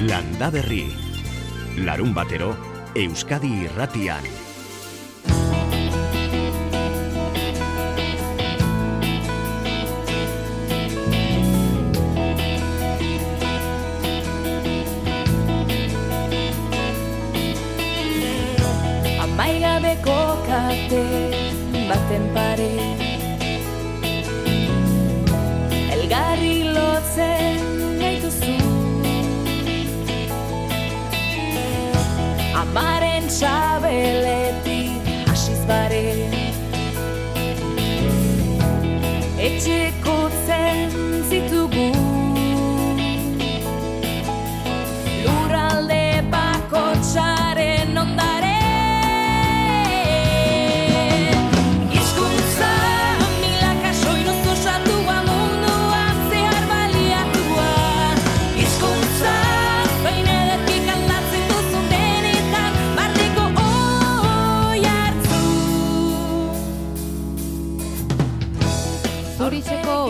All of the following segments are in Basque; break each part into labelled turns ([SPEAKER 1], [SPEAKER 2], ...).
[SPEAKER 1] Landa Berri. Larun batero, Euskadi irratian.
[SPEAKER 2] Amaigabeko kate baten pare Elgarri lotzen
[SPEAKER 3] sabe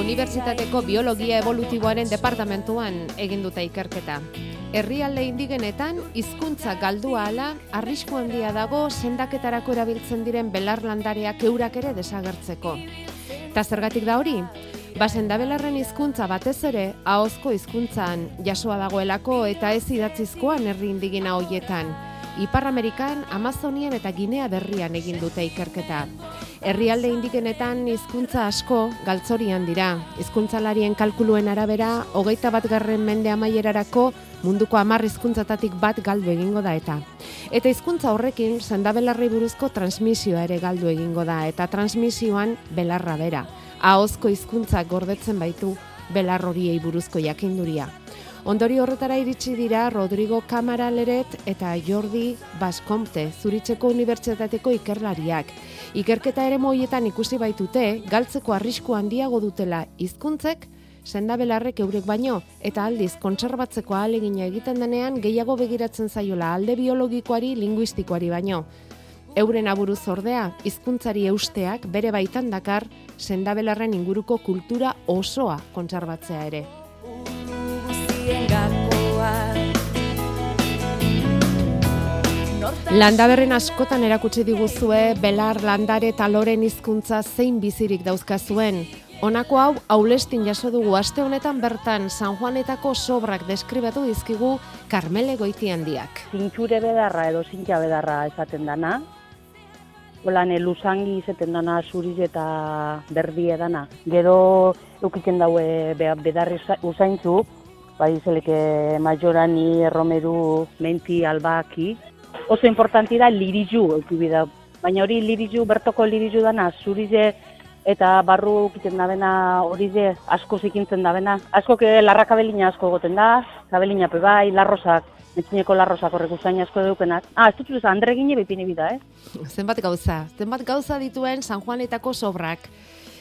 [SPEAKER 3] Unibertsitateko Biologia Evolutiboaren departamentuan egin dute ikerketa. Herrialde indigenetan hizkuntza galdua ala arrisku handia dago sendaketarako erabiltzen diren belarlandariak eurak ere desagertzeko. Ta zergatik da hori? Ba sendabelarren hizkuntza batez ere ahozko hizkuntzan jasoa dagoelako eta ez idatzizkoan herri indigena hoietan. Ipar Amerikan, Amazonian eta Ginea berrian egin dute ikerketa. Herrialde indigenetan hizkuntza asko galtzorian dira. Hizkuntzalarien kalkuluen arabera, hogeita bat garren mende amaierarako munduko hamar hizkuntzatatik bat galdu egingo da eta. Eta hizkuntza horrekin sendabelarrei buruzko transmisioa ere galdu egingo da eta transmisioan belarra bera. Ahozko hizkuntzak gordetzen baitu belar horiei buruzko jakinduria. Ondori horretara iritsi dira Rodrigo Camaraleret eta Jordi Bascompte, Zuritzeko Unibertsitateko ikerlariak. Ikerketa ere moietan ikusi baitute, galtzeko arrisku handiago dutela hizkuntzek sendabelarrek eurek baino, eta aldiz kontserbatzeko ahalegina egiten denean gehiago begiratzen zaiola alde biologikoari, linguistikoari baino. Euren aburuz ordea, hizkuntzari eusteak bere baitan dakar sendabelarren inguruko kultura osoa kontserbatzea ere.
[SPEAKER 2] Guztien gakoa
[SPEAKER 3] Landaberren askotan erakutsi diguzue belar landare eta loren hizkuntza zein bizirik dauzkazuen. Honako hau aulestin jaso dugu aste honetan bertan San Juanetako sobrak deskribatu dizkigu Carmele Goitiandiak.
[SPEAKER 4] Zintxure bedarra edo zintxa bedarra esaten dana. Holan lusangi izaten dana zuriz eta berdi edana. Gero eukitzen daue be- bedarri usa- usaintzu, bai zeleke majorani, erromeru, menti, albaki. Oso importanti da lirizu eukibi da. Baina hori lirizu, bertoko lirizu dana, zurize eta barru ukiten dabena hori ze asko zikintzen dabena. Asko ke larrakabelina asko goten da, kabelina pe bai, larrosak, etxineko larrosak horrek usain asko deukenak. Ah, ez dut ez Andre gine bipini bida, eh?
[SPEAKER 3] Zenbat gauza, zenbat gauza dituen San Juanetako sobrak.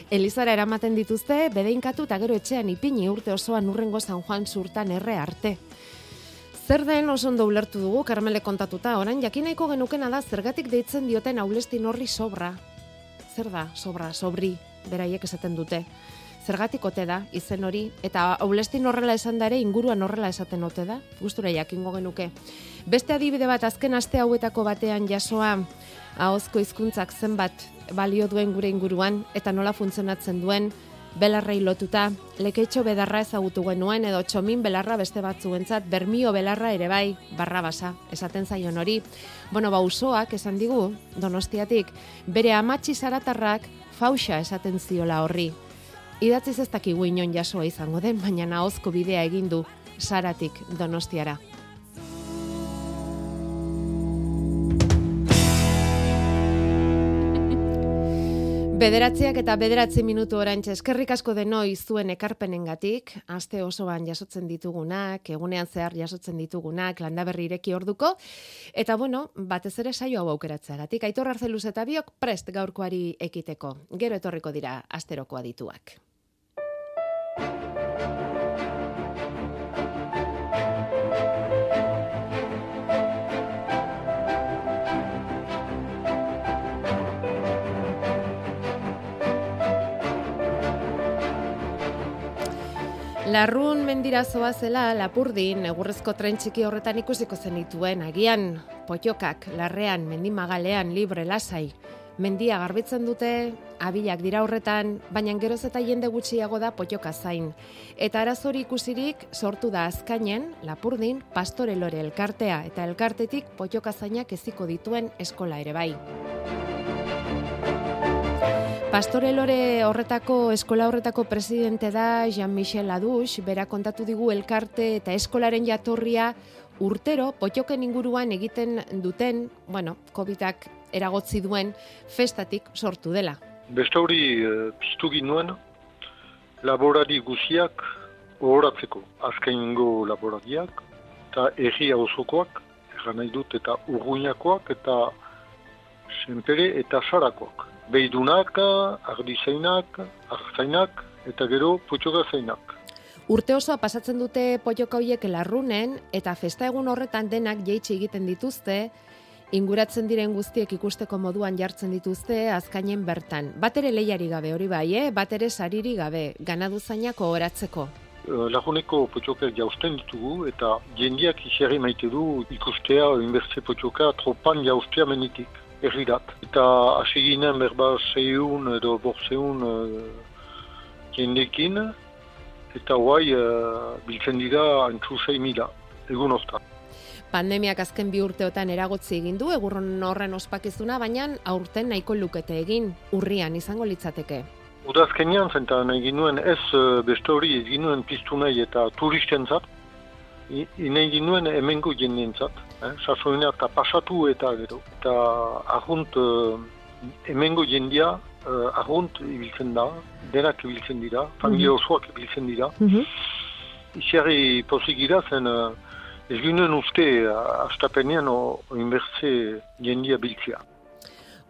[SPEAKER 3] Elizara eramaten dituzte, bedeinkatu eta gero etxean ipini urte osoan urrengo San Juan zurtan erre arte. Zer den oso ondo ulertu dugu, Karmele kontatuta, orain jakinaiko genukena da zergatik deitzen dioten aulestin horri sobra. Zer da, sobra, sobri, beraiek esaten dute. Zergatik ote da, izen hori, eta aulestin horrela esan da ere inguruan horrela esaten ote da, gustura jakingo genuke. Beste adibide bat azken aste hauetako batean jasoa, ahozko hizkuntzak zenbat balio duen gure inguruan eta nola funtzionatzen duen, belarrei lotuta, lekeitxo bedarra ezagutu genuen edo txomin belarra beste batzuentzat, bermio belarra ere bai, barra basa, esaten zaion hori. Bueno, ba, usoak esan digu, donostiatik, bere amatxi zaratarrak fauxa esaten ziola horri. Idatziz ez dakigu inon jasoa izango den, baina nahozko bidea egin du saratik donostiara. Bederatziak eta bederatzi minutu orantxe eskerrik asko denoi zuen ekarpenengatik, aste osoan jasotzen ditugunak, egunean zehar jasotzen ditugunak, landaberri ireki orduko, eta bueno, batez ere saio hau aukeratzeagatik, aitor arzeluz eta biok prest gaurkoari ekiteko. Gero etorriko dira asteroko adituak. Larrun mendirazoa zela lapurdin egurrezko tren txiki horretan ikusiko zenituen agian potokak larrean mendimagalean libre lasai. Mendia garbitzen dute, abilak dira horretan, baina geroz eta jende gutxiago da potioka zain. Eta arazori ikusirik sortu da azkainen, lapurdin, pastore lore elkartea eta elkartetik potioka zainak eziko dituen eskola ere bai. Pastore Lore horretako eskola horretako presidente da Jean-Michel Adux, bera kontatu digu elkarte eta eskolaren jatorria urtero potjoken inguruan egiten duten, bueno, COVIDak eragotzi duen festatik sortu dela.
[SPEAKER 5] Beste hori e, piztu ginuen laborari guziak horatzeko. Azkaingo laborariak eta erri hauzokoak, erran nahi dut, eta urguinakoak eta senpere eta sarakoak behidunak, ardizainak, arzainak, eta gero potxoka zainak.
[SPEAKER 3] Urte osoa pasatzen dute potxoka hoiek larrunen, eta festa egun horretan denak jeitsi egiten dituzte, inguratzen diren guztiek ikusteko moduan jartzen dituzte azkainen bertan. Bat ere lehiari gabe hori bai, eh? bat ere sariri gabe, ganadu zainako horatzeko.
[SPEAKER 5] Eh, laguneko potxokak jausten ditugu eta jendiak iserri maite du ikustea inbertze potxoka tropan jaustea menitik errirat. Eta hasi ginen berba seiun edo borseun uh, jendekin, eta guai uh, biltzen dira antzu sei mila, egun hortan.
[SPEAKER 3] Pandemiak azken bi urteotan eragotzi egin du, egurron horren ospakizuna, baina aurten nahiko lukete egin, urrian izango litzateke.
[SPEAKER 5] Udazkenean zentan egin nuen ez uh, beste hori egin nuen piztu nahi eta turisten zat, egin nuen emengo jendeen zat eh, sasoina eta pasatu eta gero. Eta ahunt, uh, emengo jendia, uh, ahunt ibiltzen da, denak ibiltzen dira, mm -hmm. familia osoak ibiltzen dira. Mm -hmm. Isiari posigira zen, uh, ez ginen uste, uh, astapenean o, o jendia biltzea.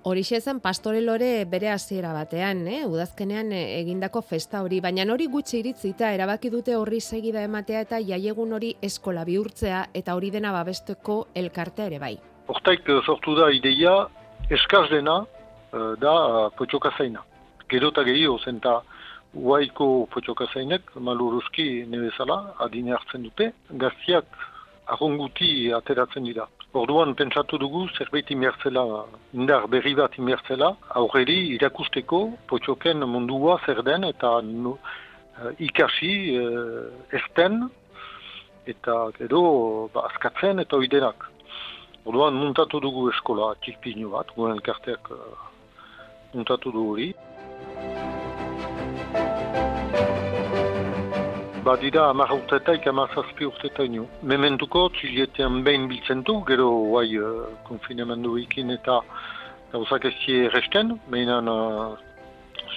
[SPEAKER 3] Horixe zen pastore lore bere hasiera batean, eh? udazkenean eh, egindako festa hori, baina hori gutxi iritzita erabaki dute horri segida ematea eta jaiegun hori eskola bihurtzea eta hori dena babesteko elkartea ere bai.
[SPEAKER 5] Hortaik eh, sortu da ideia eskaz dena uh, da potxoka zaina. Gero eta gehiago zen eta uaiko potxoka zainek maluruzki nebezala adine hartzen dute, gaztiak ahonguti ateratzen dira. Orduan pentsatu dugu zerbait imertzela, indar berri bat imertzela, aurreri irakusteko potxoken mundua zer den eta nu, uh, ikasi uh, ezten eta edo ba, azkatzen eta oidenak. Orduan muntatu dugu eskola txikpinu bat, guen elkarteak uh, muntatu dugu hori. Badira amar urtetaik, amar zazpi urtetaino. Mementuko, txilietean behin biltzen du, gero guai uh, konfinemendu ikin eta gauzak ez zie resten, behinan uh,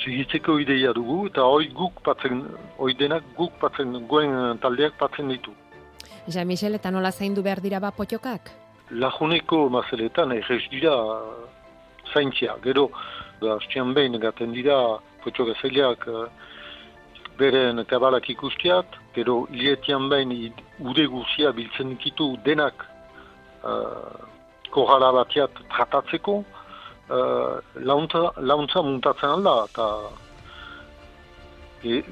[SPEAKER 5] sigitzeko ideia dugu, eta hoi guk patzen, hoi denak guk patzen, goen taldeak patzen ditu.
[SPEAKER 3] Ja, Michel, eta nola zaindu behar dira ba potxokak?
[SPEAKER 5] Lajuneko mazeletan errez dira zaintzia, gero, hastian behin gaten dira potxoka zaileak, uh, beren kabalak ikustiat, gero lietian behin ude guzia biltzen dikitu denak uh, korrala batiat tratatzeko, uh, launtza, launtza muntatzen alda, eta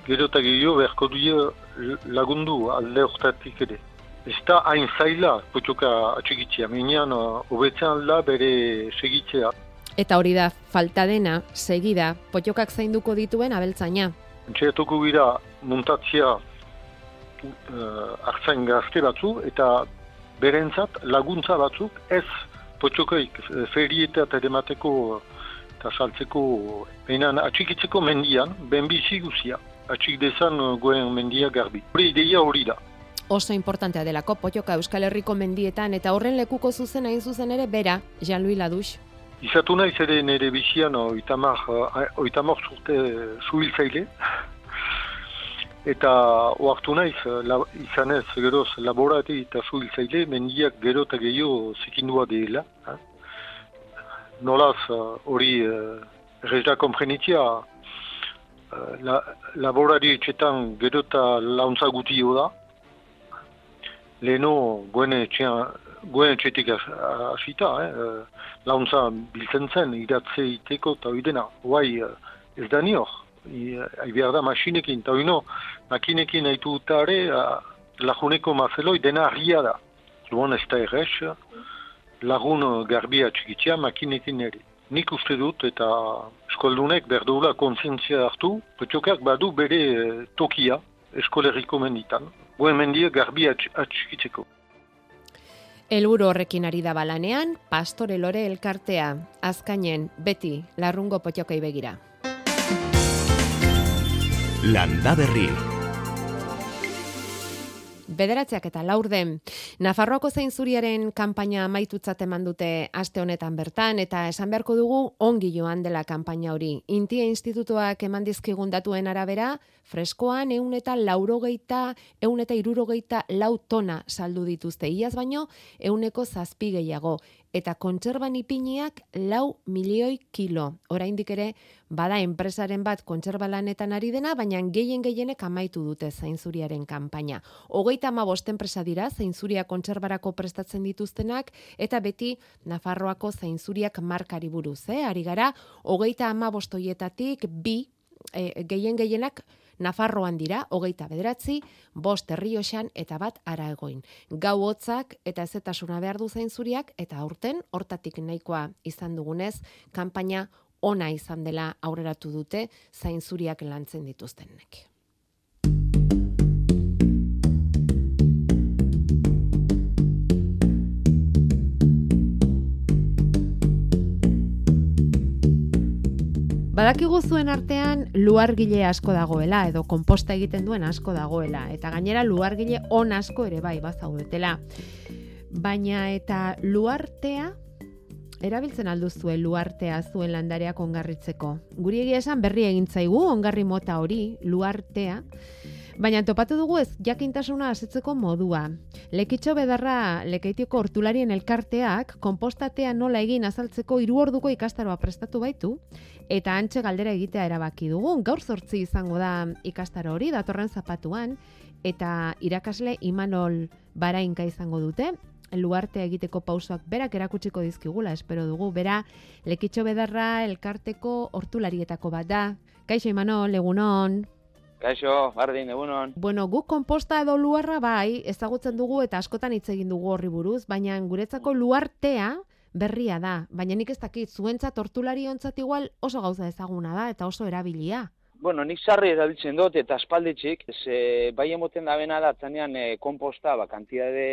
[SPEAKER 5] gero eta gehiago beharko duia lagundu alde ortatik ere. Ez da hain zaila potxoka atxigitzea, minean uh, obetzen alda bere segitzea.
[SPEAKER 3] Eta hori da, falta dena, segida, potxokak zainduko dituen abeltzaina.
[SPEAKER 5] Entxeatuko gira muntatzia uh, hartzen gazte batzu eta berentzat laguntza batzuk ez potxokoik eh, ferieta eta demateko eta saltzeko behinan atxikitzeko mendian, benbizi guzia. Atxik dezan uh, goen mendia garbi. Hori ideia hori da.
[SPEAKER 3] Oso importantea delako potxoka Euskal Herriko mendietan eta horren lekuko zuzen hain zuzen ere bera, Jean-Louis Ladux.
[SPEAKER 5] Izatu nahi zere nire bizian oitamak, oitamak zurte zuhiltzaile. Eta oartu naiz, la, izan ez, geroz, laborati eta zuhiltzaile, mendiak gero eta gehiago zikindua dela. Eh? Nolaz, hori uh, rezda komprenitzia, uh, la, laborari etxetan gero eta launtza gutio da. Leheno, goene etxean, goen etxetik asita, eh? launtza biltzen zen, iratze iteko eta oidena, guai ez da nior, hai behar da masinekin, eta oino, makinekin haitu utare, laguneko mazeloi dena argia da. Luan ez da errez, lagun garbia txikitia makinekin ere. Nik uste dut eta eskoldunek berdula konsientzia hartu, petxokak badu bere eh, tokia eskolerriko menditan. Goen mendia garbia atxikitzeko.
[SPEAKER 3] Elburu horrekin ari da balanean, pastore lore elkartea, azkainen, beti, larrungo potxokei begira.
[SPEAKER 1] Landa berri.
[SPEAKER 3] Bederatzeak eta laurden, Nafarroako zein zuriaren kanpaina amaitutzat eman dute aste honetan bertan, eta esan beharko dugu ongi joan dela kanpaina hori. Intia institutuak eman dizkigun datuen arabera, freskoan eun eta laurogeita, eun eta irurogeita lau tona saldu dituzte. Iaz baino, euneko zazpi gehiago eta kontserban ipiniak lau milioi kilo. Oraindik ere, bada enpresaren bat kontserba lanetan ari dena, baina gehien gehienek amaitu dute zainzuriaren kanpaina. Hogeita ama enpresa dira zainzuria kontserbarako prestatzen dituztenak, eta beti Nafarroako zainzuriak markari buruz, eh? Ari gara, hogeita ama bostoietatik bi, e, gehien gehienak Nafarroan dira, hogeita bederatzi, bost herrioxan eta bat ara egoin. Gau hotzak eta ezetasuna behar du zain zuriak, eta aurten, hortatik nahikoa izan dugunez, kanpaina ona izan dela aurreratu dute zain zuriak lantzen dituztenek. Badakigu zuen artean luargile asko dagoela edo konposta egiten duen asko dagoela eta gainera luargile on asko ere bai bazaudetela. Baina eta luartea erabiltzen aldu zuen luartea zuen landareak ongarritzeko. Guri egia esan berri egin zaigu ongarri mota hori luartea. Baina topatu dugu ez jakintasuna asetzeko modua. Lekitxo bedarra lekeitioko hortularien elkarteak konpostatea nola egin azaltzeko hiru orduko ikastaroa prestatu baitu eta antxe galdera egitea erabaki dugu. Gaur zortzi izango da ikastaro hori datorren zapatuan eta irakasle Imanol Barainka izango dute. Luartea egiteko pausoak berak erakutsiko dizkigula, espero dugu. Bera, lekitxo bedarra elkarteko hortularietako bat da. Kaixo Imanol, egunon.
[SPEAKER 6] Kaixo, bardin, egunon.
[SPEAKER 3] Bueno, guk konposta edo luarra bai, ezagutzen dugu eta askotan hitz egin dugu horri buruz, baina guretzako luartea berria da. Baina nik ez dakit, zuentza tortulari ontzat igual oso gauza ezaguna da eta oso erabilia.
[SPEAKER 6] Bueno, nik sarri erabiltzen dut eta espalditxik, ze bai emoten da bena da, zanean e, komposta, ba, kantiade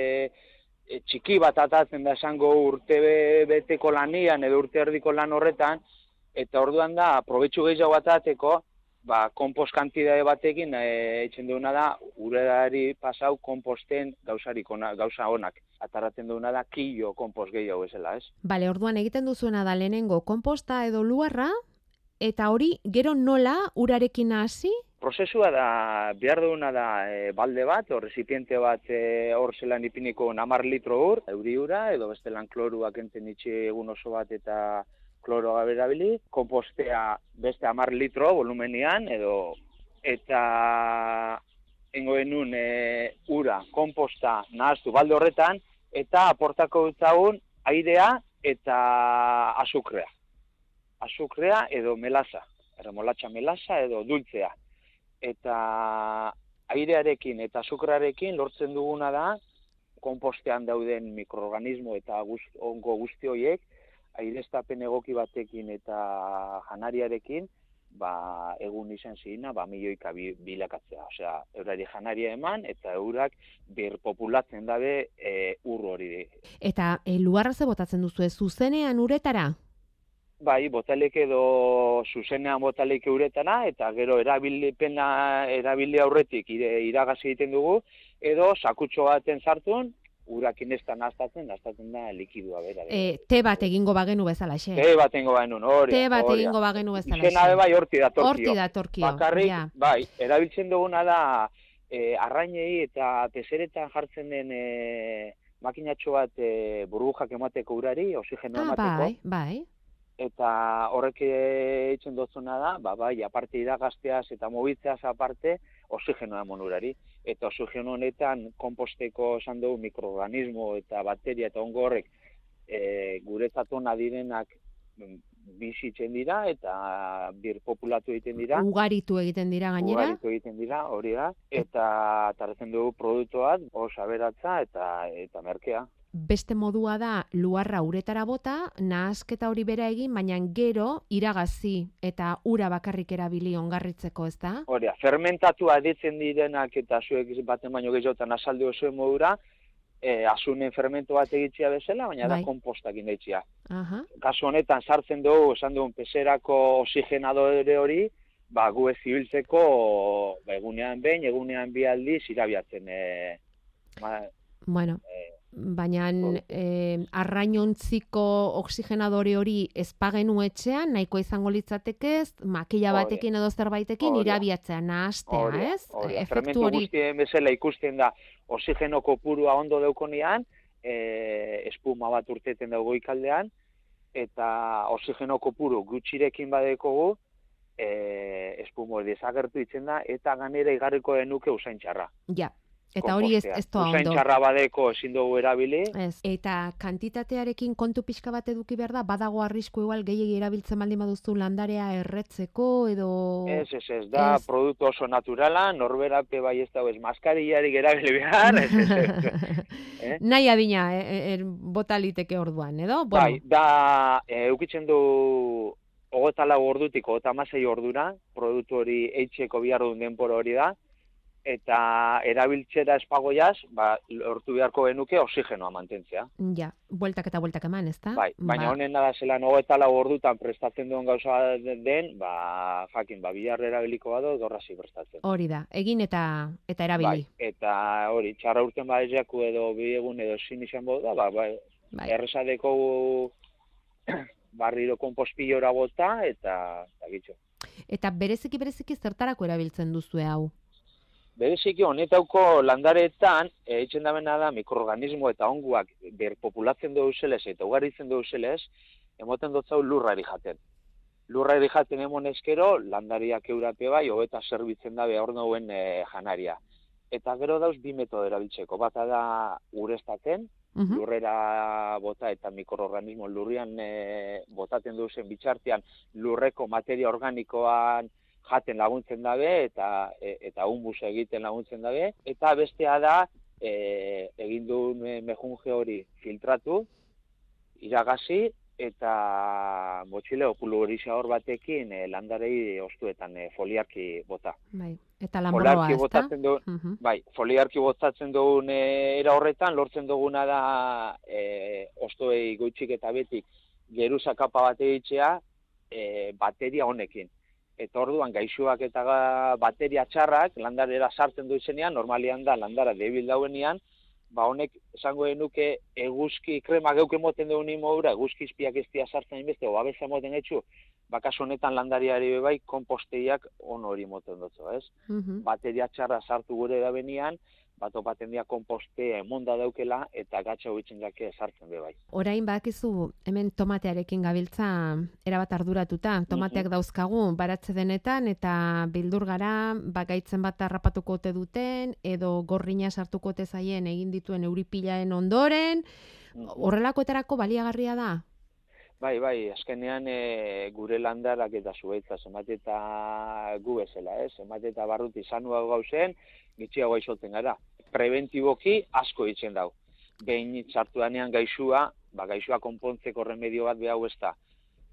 [SPEAKER 6] e, txiki bat atatzen da esango urte beteko lanian edo urte erdiko lan horretan, eta orduan da, probetxu gehiago bat ateko, ba, kompost kantidade batekin e, eitzen duena da, urerari pasau komposten gauzarik ona, gauza onak. Atarraten duena da, kilo kompost gehiago ezela, ez?
[SPEAKER 3] Bale, orduan egiten duzuena da lehenengo komposta edo luarra, eta hori gero nola urarekin hasi?
[SPEAKER 6] Prozesua da, behar duena da e, balde bat, hor recipiente bat e, hor zelan ipiniko namar litro ur, euri ura, edo bestelan kloruak enten itxe egun oso bat eta kloro gabe erabili, kompostea beste amar litro volumenian, edo eta engoen nun e, ura, komposta nahaztu balde horretan, eta aportako dutzagun airea eta azukrea. Azukrea edo melaza, erremolatxa melaza edo dultzea. Eta airearekin eta azukrearekin lortzen duguna da, kompostean dauden mikroorganismo eta guzti, ongo guzti horiek, aireztapen egoki batekin eta janariarekin, ba, egun izan zina, ba, milioika bilakatzea. Osea, eurari janaria eman, eta eurak birpopulatzen dabe e, urro hori.
[SPEAKER 3] Eta e, luarra ze botatzen duzu zuzenean uretara?
[SPEAKER 6] Bai, botalek edo zuzenean botalek uretara, eta gero erabilpena erabili aurretik iragazi egiten dugu, edo sakutxo baten sartun, urakin ez da naztatzen, naztatzen da likidua bera.
[SPEAKER 3] E, te bat egingo bagenu bezala, xe?
[SPEAKER 6] Te bat egingo bagenu, hori.
[SPEAKER 3] Te bat egingo bagenu bezala, xe?
[SPEAKER 6] Izena bai horti da torkio.
[SPEAKER 3] Horti da torkio,
[SPEAKER 6] Bakarrik, bai, erabiltzen duguna da, e, arrainei eta peseretan jartzen den e, makinatxo bat e, burbujak emateko urari, osigeno
[SPEAKER 3] ah,
[SPEAKER 6] emateko.
[SPEAKER 3] Bai, bai
[SPEAKER 6] eta horrek eitzen dozuna da, ba, bai, aparte iragazteaz eta mobitzeaz aparte, oxigenoa monurari. Eta oxigeno honetan, komposteko esan dugu mikroorganismo eta bateria eta ongo horrek e, guretzatu direnak bizitzen dira eta bir populatu egiten dira.
[SPEAKER 3] Ugaritu egiten dira gainera.
[SPEAKER 6] Ugaritu egiten dira, hori da, eta tartzen dugu produktuat, oso aberatza eta eta merkea.
[SPEAKER 3] Beste modua da luarra uretara bota, nahasketa hori bera egin, baina gero iragazi eta ura bakarrik erabili ongarritzeko, ez da?
[SPEAKER 6] Hori, da, fermentatu aditzen direnak eta zuek baten baino gehiotan asaldu oso modura, e, asunen fermento bat egitzia bezala, baina
[SPEAKER 3] Bai.
[SPEAKER 6] da kompostak indeitzia.
[SPEAKER 3] Aha.
[SPEAKER 6] Kasu honetan sartzen dugu, esan duen, peserako oxigenadore hori, ba, gu ez ibiltzeko, ba, egunean behin, egunean bi aldiz irabiatzen. E, ba,
[SPEAKER 3] Bueno,
[SPEAKER 6] e,
[SPEAKER 3] baina eh, arrainontziko oxigenadore hori ezpagenu etxean, nahiko izango litzateke ez, makila batekin edo zerbaitekin irabiatzea, nahastea, ez?
[SPEAKER 6] hori da.
[SPEAKER 3] Efektu hori.
[SPEAKER 6] guztien bezala ikusten da, oxigeno kopurua ondo daukonian, e, espuma bat urteten dago ikaldean, eta oxigeno kopuru gutxirekin badekogu, e, espuma hori desagertu itzen da, eta ganera igarriko denuke usain.
[SPEAKER 3] Ja. Eta hori ez, ez
[SPEAKER 6] Usain
[SPEAKER 3] ondo.
[SPEAKER 6] txarra badeko ezin dugu erabili,
[SPEAKER 3] Ez. Eta kantitatearekin kontu pixka bat eduki behar da, badago arrisku igual gehiegi erabiltzen baldin baduzu landarea erretzeko edo...
[SPEAKER 6] Ez, ez, ez, da
[SPEAKER 3] Ez.
[SPEAKER 6] produktu oso naturala, norberape bai ez dago ez maskarillarik erabili behar, ez, ez, ez, eh?
[SPEAKER 3] Nahi adina, e, e, er, bota liteke orduan, edo?
[SPEAKER 6] Bai, da, e, eukitzen du hogeta lau ordutik hogeta amasei ordura, produktu hori eitxeko bihar duen denpora hori da, eta erabiltzera espagoiaz, ba, lortu beharko genuke oxigenoa mantentzea.
[SPEAKER 3] Ja, bueltak eta bueltak eman, ezta?
[SPEAKER 6] Bai, baina
[SPEAKER 3] Ba,
[SPEAKER 6] honen da zelan hogeta lau ordutan prestatzen duen gauza den, ba, jakin, ba, bihar erabiliko bado, dorrazi prestatzen.
[SPEAKER 3] Hori da, egin eta eta erabili.
[SPEAKER 6] Bai, eta hori, txarra urten ba ezaku edo bi egun edo zin izan boda, ba, ba,
[SPEAKER 3] Bai.
[SPEAKER 6] erresadeko barriro konpospillora bota eta, eta gitxo.
[SPEAKER 3] Eta bereziki bereziki zertarako erabiltzen duzue hau?
[SPEAKER 6] Bereziki honetauko landaretan, e, itxen damena da mikroorganismo eta onguak berpopulatzen dugu zelez eta ugaritzen dugu zelez, emoten dotzau lurrari jaten. Lurrari jaten emon eskero, landariak eurape bai, hobeta zerbitzen da behar nauen e, janaria. Eta gero dauz bi metodo erabiltzeko. Bata da urestaten,
[SPEAKER 3] Mhm.
[SPEAKER 6] lurrera bota eta mikroorganismo lurrian e, botaten duzen bitxartean lurreko materia organikoan jaten laguntzen dabe eta e, eta humus egiten laguntzen dabe eta bestea da e, egin duen e, mejunje hori filtratu iragazi eta motxile opulurizia hor batekin e, landarei ostuetan e, foliarki bota.
[SPEAKER 3] Bai. Eta lanbroa, ezta?
[SPEAKER 6] botatzen du,
[SPEAKER 3] Mhm.
[SPEAKER 6] Bai, foliarki botatzen dugun e, era horretan, lortzen duguna da e, ostoei goitzik eta betik geruza kapa bat egitzea e, bateria honekin. Eta orduan gaixoak eta bateria txarrak landarera sartzen du izenean, normalian da landara debil dauenean, ba honek esango genuke eguzki krema geuke moten dugun imodura, eguzki izpiak ez dia sartzen inbeste, o babesa moten etxu, bakas honetan landariari be bai konposteiak on hori moten dutzu, ez?
[SPEAKER 3] Mhm.
[SPEAKER 6] bateria txarra sartu gure da benian, bat opaten dira kompostea emonda daukela eta gatxa hoitzen jake sartzen be bai.
[SPEAKER 3] Orain badakizu hemen tomatearekin gabiltza erabat arduratuta. Tomateak dauzkagu baratze denetan eta bildur gara bagaitzen bat harrapatuko ote duten edo gorrina sartuko ote zaien egin dituen euripilaen ondoren. Horrelakoetarako baliagarria da.
[SPEAKER 6] Bai, bai, azkenean e, gure landarak eta zuaitza zenbat eta gu bezala, ez? Zenbat eta barruti izanua gauzen, gitxiago izoten gara. Preventiboki asko itzen dau. Behin sartu danean gaixua, ba gaixua konpontzeko remedio bat behau ez da.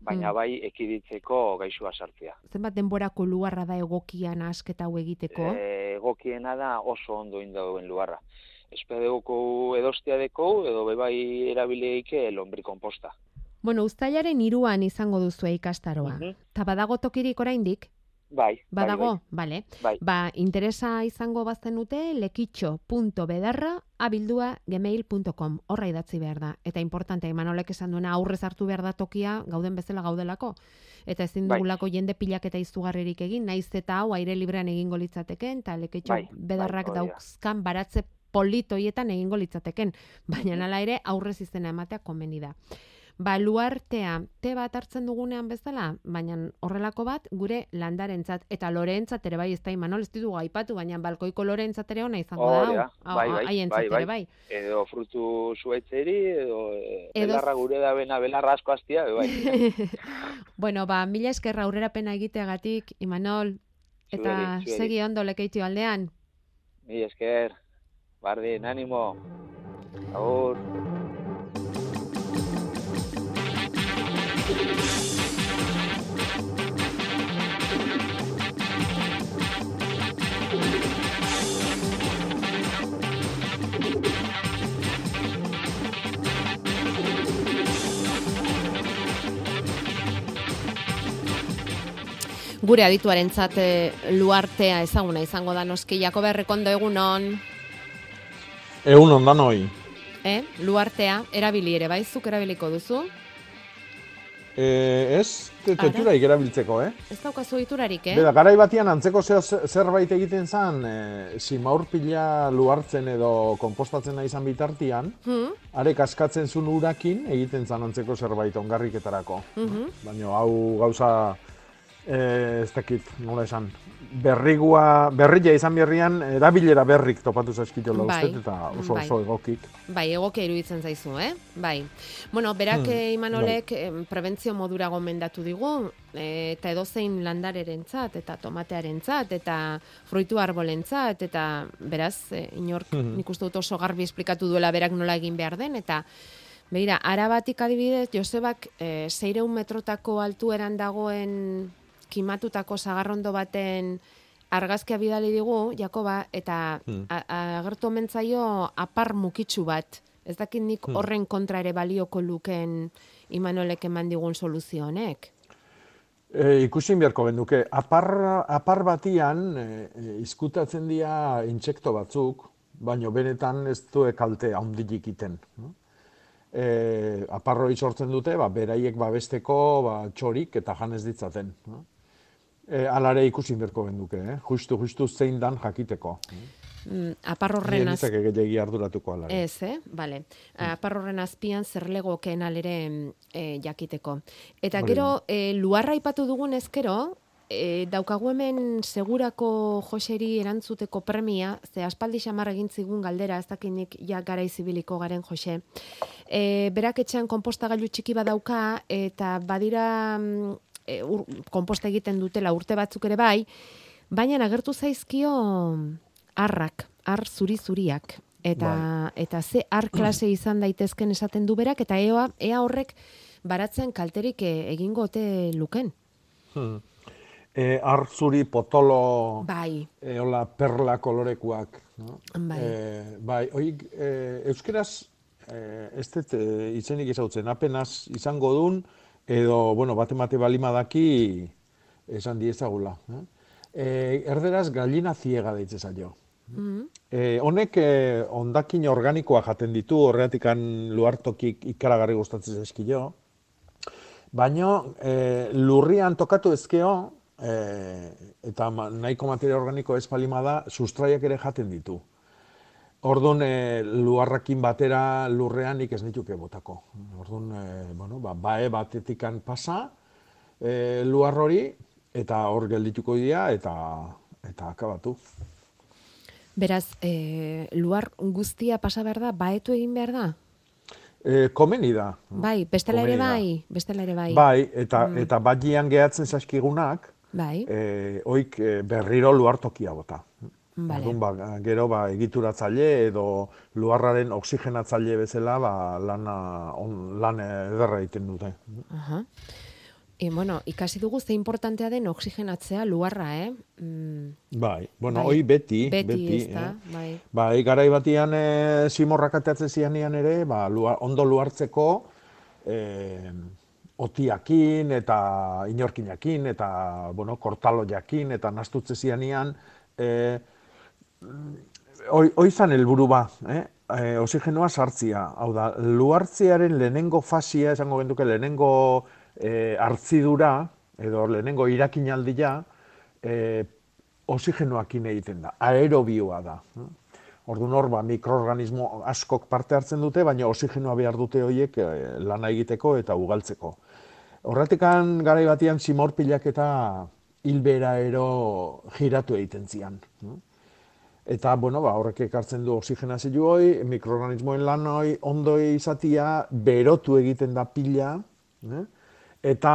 [SPEAKER 6] Baina
[SPEAKER 3] Mm.
[SPEAKER 6] bai ekiditzeko gaixua sartzea.
[SPEAKER 3] Zenbat denborako luarra da egokian asketa hau egiteko?
[SPEAKER 6] e, egokiena da oso ondo indauen lugarra. Espedegoko edostea deko, edo bebai erabilieike lombri komposta.
[SPEAKER 3] Bueno, uztailaren iruan izango duzu ikastaroa.
[SPEAKER 6] Mhm.
[SPEAKER 3] Ta badago tokirik oraindik?
[SPEAKER 6] Bai,
[SPEAKER 3] Badago, bale.
[SPEAKER 6] Bai.
[SPEAKER 3] Ba, interesa izango bazenute lekitxo.bedarra abildua gmail.com horra idatzi behar da. Eta importante, Imanolek esan duena aurrez hartu behar da tokia gauden bezala gaudelako. Eta ezin
[SPEAKER 6] Bai.
[SPEAKER 3] dugulako jende pilak eta izugarririk egin, naiz eta hau aire librean egingo litzateken, eta lekitxo
[SPEAKER 6] Bai,
[SPEAKER 3] bedarrak
[SPEAKER 6] bai, hori da.
[SPEAKER 3] dauzkan baratze politoietan egingo litzateken. Baina nala ere aurrez izena ematea komeni da. Ba, luartea te bat hartzen dugunean bezala, baina horrelako bat gure landarentzat eta loreentzat ere bai, ez da imanol, ez ditugu aipatu, baina balkoiko loreentzat ere ona izango
[SPEAKER 6] Hori
[SPEAKER 3] da. hau.
[SPEAKER 6] bai, bai, bai,
[SPEAKER 3] ere bai.
[SPEAKER 6] Edo frutu zuaitzeri, edo, e,
[SPEAKER 3] Edo-
[SPEAKER 6] belarra gure da bena, belarra asko hastia, bai.
[SPEAKER 3] bueno, ba, mila eskerra aurrerapena egiteagatik, Imanol, eta
[SPEAKER 6] Zueri, zueri.
[SPEAKER 3] segi ondo lekeitio aldean.
[SPEAKER 6] Mi esker, bardin, animo. Agur.
[SPEAKER 3] Gure adituarentzat eh, luartea ezaguna izango da noski Jakoba Errekondo egunon,
[SPEAKER 7] Egun ondan hoi.
[SPEAKER 3] eh? Luartea erabili ere bai, zuk erabiliko duzu.
[SPEAKER 7] E, ez, te- teturaik erabiltzeko, eh?
[SPEAKER 3] Ez daukazu iturarik, eh?
[SPEAKER 7] Beda, garai batian antzeko zerbait egiten zan, e, simaur pila luartzen edo konpostatzen nahi izan bitartian,
[SPEAKER 3] Hmm?
[SPEAKER 7] arek askatzen zuen urakin egiten zan antzeko zerbait ongarriketarako.
[SPEAKER 3] Mhm.
[SPEAKER 7] Baina hau gauza, e, ez dakit, nola esan, berrigua, berria izan berrian, erabilera berrik topatu zaizkito
[SPEAKER 3] Bai,
[SPEAKER 7] uste, eta oso
[SPEAKER 3] bai.
[SPEAKER 7] oso egokik.
[SPEAKER 3] Bai, egokia iruditzen zaizu, eh? Bai. Bueno, berak
[SPEAKER 7] Hmm,
[SPEAKER 3] hmm, Imanolek em, prebentzio modura gomendatu digu, eh, eta edozein landarerentzat eta tomatearentzat eta fruitu arbolentzat eta beraz, eh, inork
[SPEAKER 7] Mhm.
[SPEAKER 3] nik uste dut oso garbi esplikatu duela berak nola egin behar den eta Begira, arabatik adibidez, Josebak e, 600 metrotako altueran dagoen kimatutako sagarrondo baten argazkia bidali digu, Jakoba, eta
[SPEAKER 7] Hmm.
[SPEAKER 3] agertu omen zaio apar mukitsu bat. Ez dakit nik
[SPEAKER 7] Hmm.
[SPEAKER 3] horren kontra ere balioko luken Imanolek eman digun soluzio honek.
[SPEAKER 7] E, ikusin beharko genduke, apar, apar batian e, e, izkutatzen dira intsekto batzuk, baino benetan ez du kalte handilik iten. E, aparroi sortzen dute, ba, beraiek babesteko ba, txorik eta janez ditzaten. no? E, alare ikusin beharko genduke, eh? justu, justu zein dan jakiteko.
[SPEAKER 3] Mm, apar horren az...
[SPEAKER 7] Gehiagi arduratuko alare.
[SPEAKER 3] Ez, eh? Bale. Apar horren azpian zer legokeen alere e, jakiteko. Eta
[SPEAKER 7] Hori
[SPEAKER 3] gero, e, luarra aipatu dugun ezkero, e, daukagu hemen segurako joseri erantzuteko premia, ze aspaldi xamar egin zigun galdera, ez dakinik ja gara izibiliko garen jose. E, berak etxean konpostagailu txiki badauka, eta badira mm, e, ur, konposta egiten dutela urte batzuk ere bai, baina agertu zaizkio arrak, ar zuri-zuriak. Eta, eta ze ar klase izan daitezken esaten du berak, eta ea, ea horrek baratzen kalterik e, egingo ote luken.
[SPEAKER 7] Hmm. E, arzuri potolo
[SPEAKER 3] Bai,
[SPEAKER 7] e, hola perla kolorekuak. No?
[SPEAKER 3] Bai.
[SPEAKER 7] E, bai, oik, e, euskeraz e, ez dut e, izenik ezautzen, apenas izango dun, edo, bueno, bate mate balimadaki esan diezagula. Eh? E, erderaz gallina ziega deitze zaio. E, honek e, ondakin organikoa jaten ditu, horreatikan luartokik ikaragarri gustatzen zaizkio. Baina e, lurrian tokatu ezkeo, e, eta nahiko materia organiko ez palima da, sustraiak ere jaten ditu. Orduan, e, luarrakin batera lurrean nik ez nituke botako. Orduan, e, bueno, ba, bae batetikan pasa, e, luar hori, eta hor geldituko dira, eta, eta akabatu.
[SPEAKER 3] beraz, e, luar guztia pasa behar da, baetu egin behar da?
[SPEAKER 7] E, komeni da.
[SPEAKER 3] Bai, bestela ere bai, bestela ere bai.
[SPEAKER 7] Bai, eta, eta batian gehatzen zaizkigunak,
[SPEAKER 3] Bai,
[SPEAKER 7] e, oik berriro luartokia bota.
[SPEAKER 3] Bale.
[SPEAKER 7] Orduan, ba, gero ba, egituratzaile edo luarraren oxigenatzaile bezala ba, lana, on, lan ederra egiten dute.
[SPEAKER 3] Aha. E, bueno, ikasi dugu ze importantea den oxigenatzea luarra, eh? Mm,
[SPEAKER 7] Bai, bueno,
[SPEAKER 3] Bai.
[SPEAKER 7] hoi beti,
[SPEAKER 3] beti,
[SPEAKER 7] beti,
[SPEAKER 3] ez da,
[SPEAKER 7] eh?
[SPEAKER 3] bai.
[SPEAKER 7] Bai, garai batian e, simorrak ateatzen zianean ere, ba, lua, ondo luartzeko e, otiakin eta inorkinakin eta bueno, kortaloiakin eta nastutze zianean e, hoi, hoi zan helburu ba, eh? E, oxigenoa sartzia. Hau da, luartzearen lehenengo fasia, esango genduke lehenengo e, hartzidura, edo lehenengo irakinaldia, e, oxigenoakin egiten da, aerobioa da. eh? Orduan hor, ba, mikroorganismo askok parte hartzen dute, baina oxigenoa behar dute horiek eh, lana egiteko eta ugaltzeko. Horretikan garai batian zimorpilak eta hilbera ero giratu egiten zian. Eta, bueno, ba, horrek ekartzen du oxigenazio hoi, mikroorganismoen lan hoi, ondo izatia, berotu egiten da pila, eh? eta,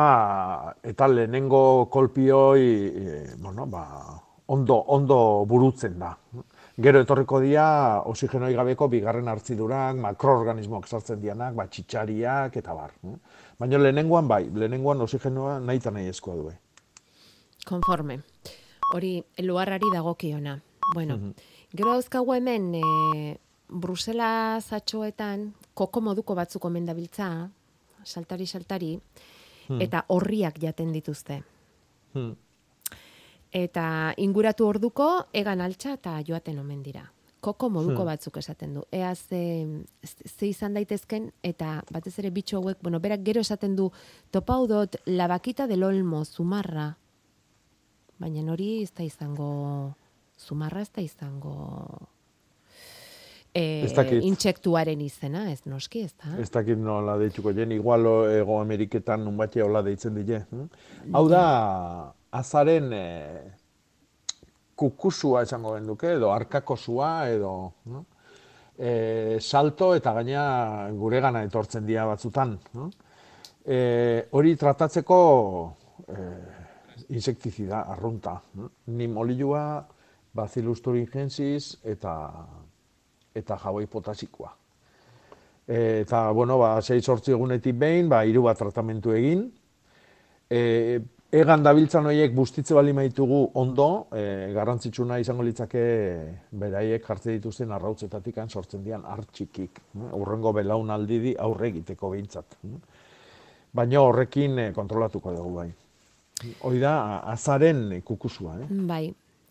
[SPEAKER 7] eta lehenengo kolpioi, e, bueno, ba, ondo, ondo burutzen da. Gero etorriko dira oxigenoi gabeko bigarren hartzidurak, makroorganismoak sartzen dianak, ba, txitxariak eta bar. eh? Baina lehenengoan bai, lehenengoan oxigenoa nahi eta nahi eskoa du.
[SPEAKER 3] Konforme. Hori, luarrari dagokiona. Bueno, gero dauzkagu hemen, e, Brusela zatxoetan, koko moduko batzuk omen dabiltza, saltari-saltari, eta horriak jaten dituzte.
[SPEAKER 7] Hmm.
[SPEAKER 3] Eta inguratu orduko, egan altxa eta joaten omen dira. Koko moduko batzuk esaten du. Ea ze, ze izan daitezken, eta batez ere bitxo hauek, bueno, berak gero esaten du, topau dot, labakita del olmo, zumarra. Baina hori ez da izango, zumarra ez da izango e, intsektuaren izena, ez noski, ez da?
[SPEAKER 7] Ez dakit nola deitzuko jen, igual ego Ameriketan nunbaite hola deitzen dile. hm? Hau da, azaren e, kukusua esango genduke, edo arkakosua, edo no? e, salto eta gaina guregana etortzen dira batzutan. No? E, hori tratatzeko e, insektizida, arrunta. No? Nimolilua, Bacillus thuringiensis eta eta jaboi potasikoa. E, eta, bueno, ba, 6-8 egunetik behin, ba, hiru bat tratamentu egin. E, egan dabiltzan horiek bustitze bali maitugu ondo, e, garrantzitsuna izango litzake beraiek jartze dituzten arrautzetatik sortzen dian hartxikik. Urrengo belaunaldi di aurre egiteko behintzat. Baina horrekin e, kontrolatuko dugu bai. Hoi da, azaren kukusua, eh?
[SPEAKER 3] Bai,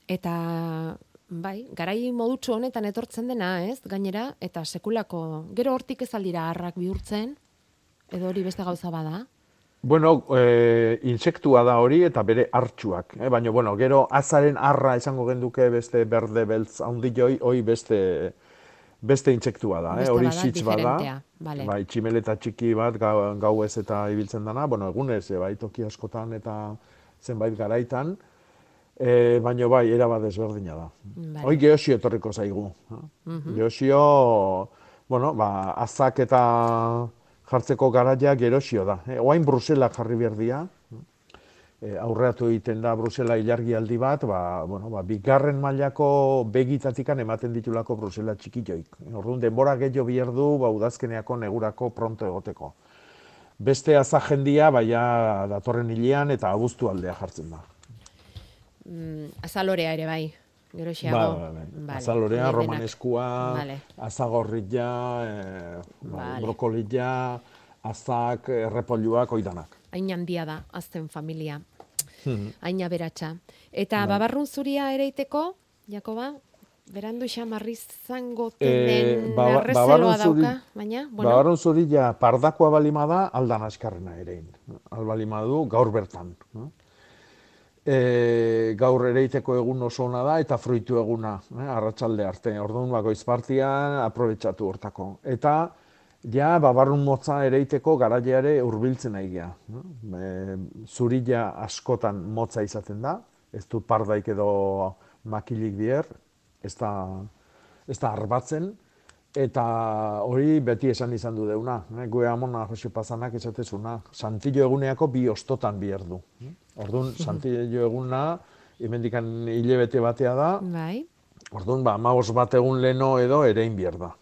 [SPEAKER 3] eta bai, garai modutsu honetan etortzen dena, ez? Gainera, eta sekulako, gero hortik ez aldira harrak bihurtzen, edo hori beste gauza bada.
[SPEAKER 7] Bueno, e, insektua da hori eta bere hartxuak. Eh? Baina, bueno, gero azaren arra esango genduke beste berde beltz handi joi, hoi beste, beste insektua da. Eh?
[SPEAKER 3] Beste
[SPEAKER 7] Hori
[SPEAKER 3] bada,
[SPEAKER 7] sitz bada.
[SPEAKER 3] bale.
[SPEAKER 7] Bai, tximeleta txiki bat gau, gauez eta ibiltzen dana. Bueno, egunez, eh, bai, toki askotan eta zenbait garaitan. E, baina bai, era bat ezberdina da.
[SPEAKER 3] Vale.
[SPEAKER 7] Hoi geosio etorriko zaigu. eh? Geosio, bueno, ba, azak eta jartzeko garaia gerosio da. E, oain Brusela jarri behar dira. E, aurreatu egiten da Brusela ilargialdi bat, ba, bueno, ba, bigarren mailako begitatikan ematen ditulako Brusela txikitoik. Orduan, denbora gehiago behar du, ba, udazkeneako negurako pronto egoteko. Beste azajendia, baina datorren hilean eta abuztu aldea jartzen da.
[SPEAKER 3] Mm, azalorea ere bai, gero
[SPEAKER 7] Ba,
[SPEAKER 3] xeago.
[SPEAKER 7] ba, ba. Azalorea,
[SPEAKER 3] horiek denak.
[SPEAKER 7] romaneskua,
[SPEAKER 3] Vale.
[SPEAKER 7] azagorria, eh, ba,
[SPEAKER 3] Vale.
[SPEAKER 7] brokolilla, azak, errepolluak, oidanak.
[SPEAKER 3] Hain handia da, azten familia.
[SPEAKER 7] Mhm.
[SPEAKER 3] Hain aberatsa. Eta
[SPEAKER 7] Bai.
[SPEAKER 3] babarrun zuria ereiteko, Jakoba, berandu xamarri zango
[SPEAKER 7] Eh,
[SPEAKER 3] tenen
[SPEAKER 7] baba-
[SPEAKER 3] errezeloa
[SPEAKER 7] babarrun zuri-
[SPEAKER 3] baina, bueno,
[SPEAKER 7] Babarrun zurilla pardakoa balima da, aldan askarrena erein. Albalima du, gaur bertan. no? E, gaur ereiteko egun oso ona da eta fruitu eguna, eh, arratsalde arte. Orduan bagoiz partia aprobetxatu hortako. Eta ja babarrun motza ereiteko garaileare hurbiltzen nahi gea. E, zurilla askotan motza izaten da, ez du pardaik edo makilik bier, ez da, ez da arbatzen, eta hori beti esan izan du deuna. Eh? Gue amona Jose Pazanak esatezuna, santillo eguneako bi ostotan bihar du. Orduan, santillo eguna, hemendikan hilebete batea da,
[SPEAKER 3] bai.
[SPEAKER 7] orduan, ba, amabos bat egun leno edo erein bihar da.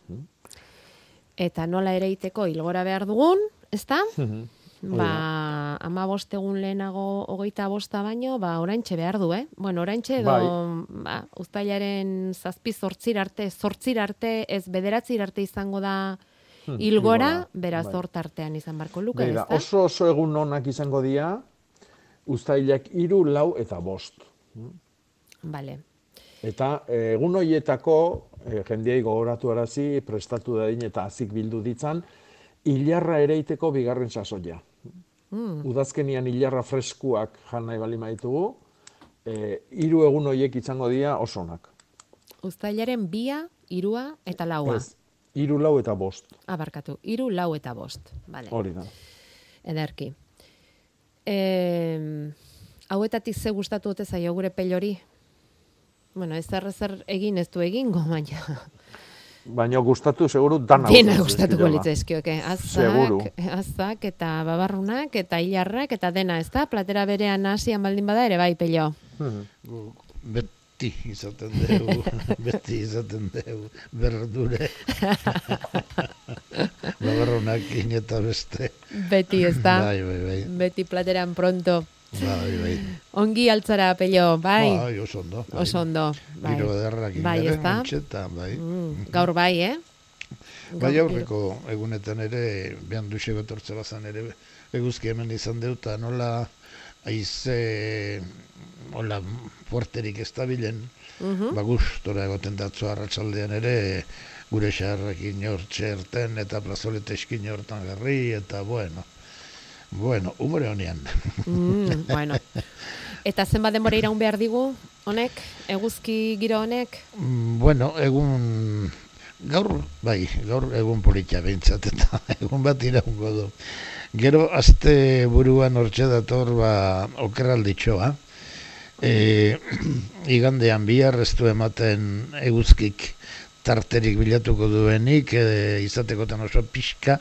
[SPEAKER 3] Eta nola ereiteko hilgora behar dugun, ezta? Ba, ama egun lehenago hogeita bosta baino, ba, oraintxe behar du, eh? Bueno, oraintxe edo,
[SPEAKER 7] Bai.
[SPEAKER 3] ba, uztailaren zazpi zortzir arte, zortzir arte, ez bederatzir arte izango da hilgora,
[SPEAKER 7] hilgora,
[SPEAKER 3] beraz
[SPEAKER 7] bai.
[SPEAKER 3] hor tartean izan barko luke,
[SPEAKER 7] Begira,
[SPEAKER 3] ezta?
[SPEAKER 7] oso oso egun onak izango dira, uztailak hiru, lau eta bost.
[SPEAKER 3] Vale.
[SPEAKER 7] Eta eh, egun horietako e, jendeai gogoratu arazi, prestatu dadin eta azik bildu ditzan, hilarra ereiteko bigarren sasoia.
[SPEAKER 3] Mm.
[SPEAKER 7] Udazkenian hilarra freskuak jan nahi bali maitugu, e, hiru egun horiek izango dira oso onak.
[SPEAKER 3] Uztailaren bia, irua eta laua.
[SPEAKER 7] Ez, hiru lau eta bost.
[SPEAKER 3] Abarkatu, iru, lau eta bost. Vale.
[SPEAKER 7] Hori da.
[SPEAKER 3] Ederki. E, hauetatik ze gustatu ote zaio gure pelori? Bueno, ez zer zer egin ez du egingo, baina
[SPEAKER 7] Baina gustatu seguru dana.
[SPEAKER 3] dena
[SPEAKER 7] gustatu
[SPEAKER 3] gustatuko
[SPEAKER 7] zaizkiola.
[SPEAKER 3] litzaizkioke.
[SPEAKER 7] Seguru.
[SPEAKER 3] Azak, azak eta babarrunak eta hilarrak eta dena, ez da? Platera berean hasian baldin bada ere bai pello.
[SPEAKER 8] Gu beti izaten dugu, beti izaten dugu, berdure. Babarronakin eta beste.
[SPEAKER 3] Beti, ez da?
[SPEAKER 8] Bai, bai, bai.
[SPEAKER 3] Beti plateran pronto.
[SPEAKER 8] Bai, bai.
[SPEAKER 3] Ongi altzara pello, bai?
[SPEAKER 8] Bai, oso ondo. Bai.
[SPEAKER 3] Oso ondo. Bai.
[SPEAKER 8] Giro ederrak
[SPEAKER 3] Bai, ezta?
[SPEAKER 8] ontxeta, bai.
[SPEAKER 3] Mm, gaur bai, eh?
[SPEAKER 8] Bai aurreko egunetan ere, behan duxe betortze bazan ere, eguzki hemen izan deuta, nola aize, hola, fuerterik ez dabilen,
[SPEAKER 3] Mhm.
[SPEAKER 8] ba gustora egoten datzu arratsaldean ere, gure xarrekin hortxe erten, eta plazolete eskin hortan garri, eta bueno, bueno, humore honean.
[SPEAKER 3] Mm, bueno. Eta zenbat denbora iraun behar digu, honek, eguzki giro honek?
[SPEAKER 8] Mm, bueno, egun gaur bai, gaur egun politxa behintzat eta egun bat iraungo du. Gero aste buruan hortxe dator ba okerralditxoa. E, igandean bihar ez du ematen eguzkik tarterik bilatuko duenik, e, izatekotan oso pixka.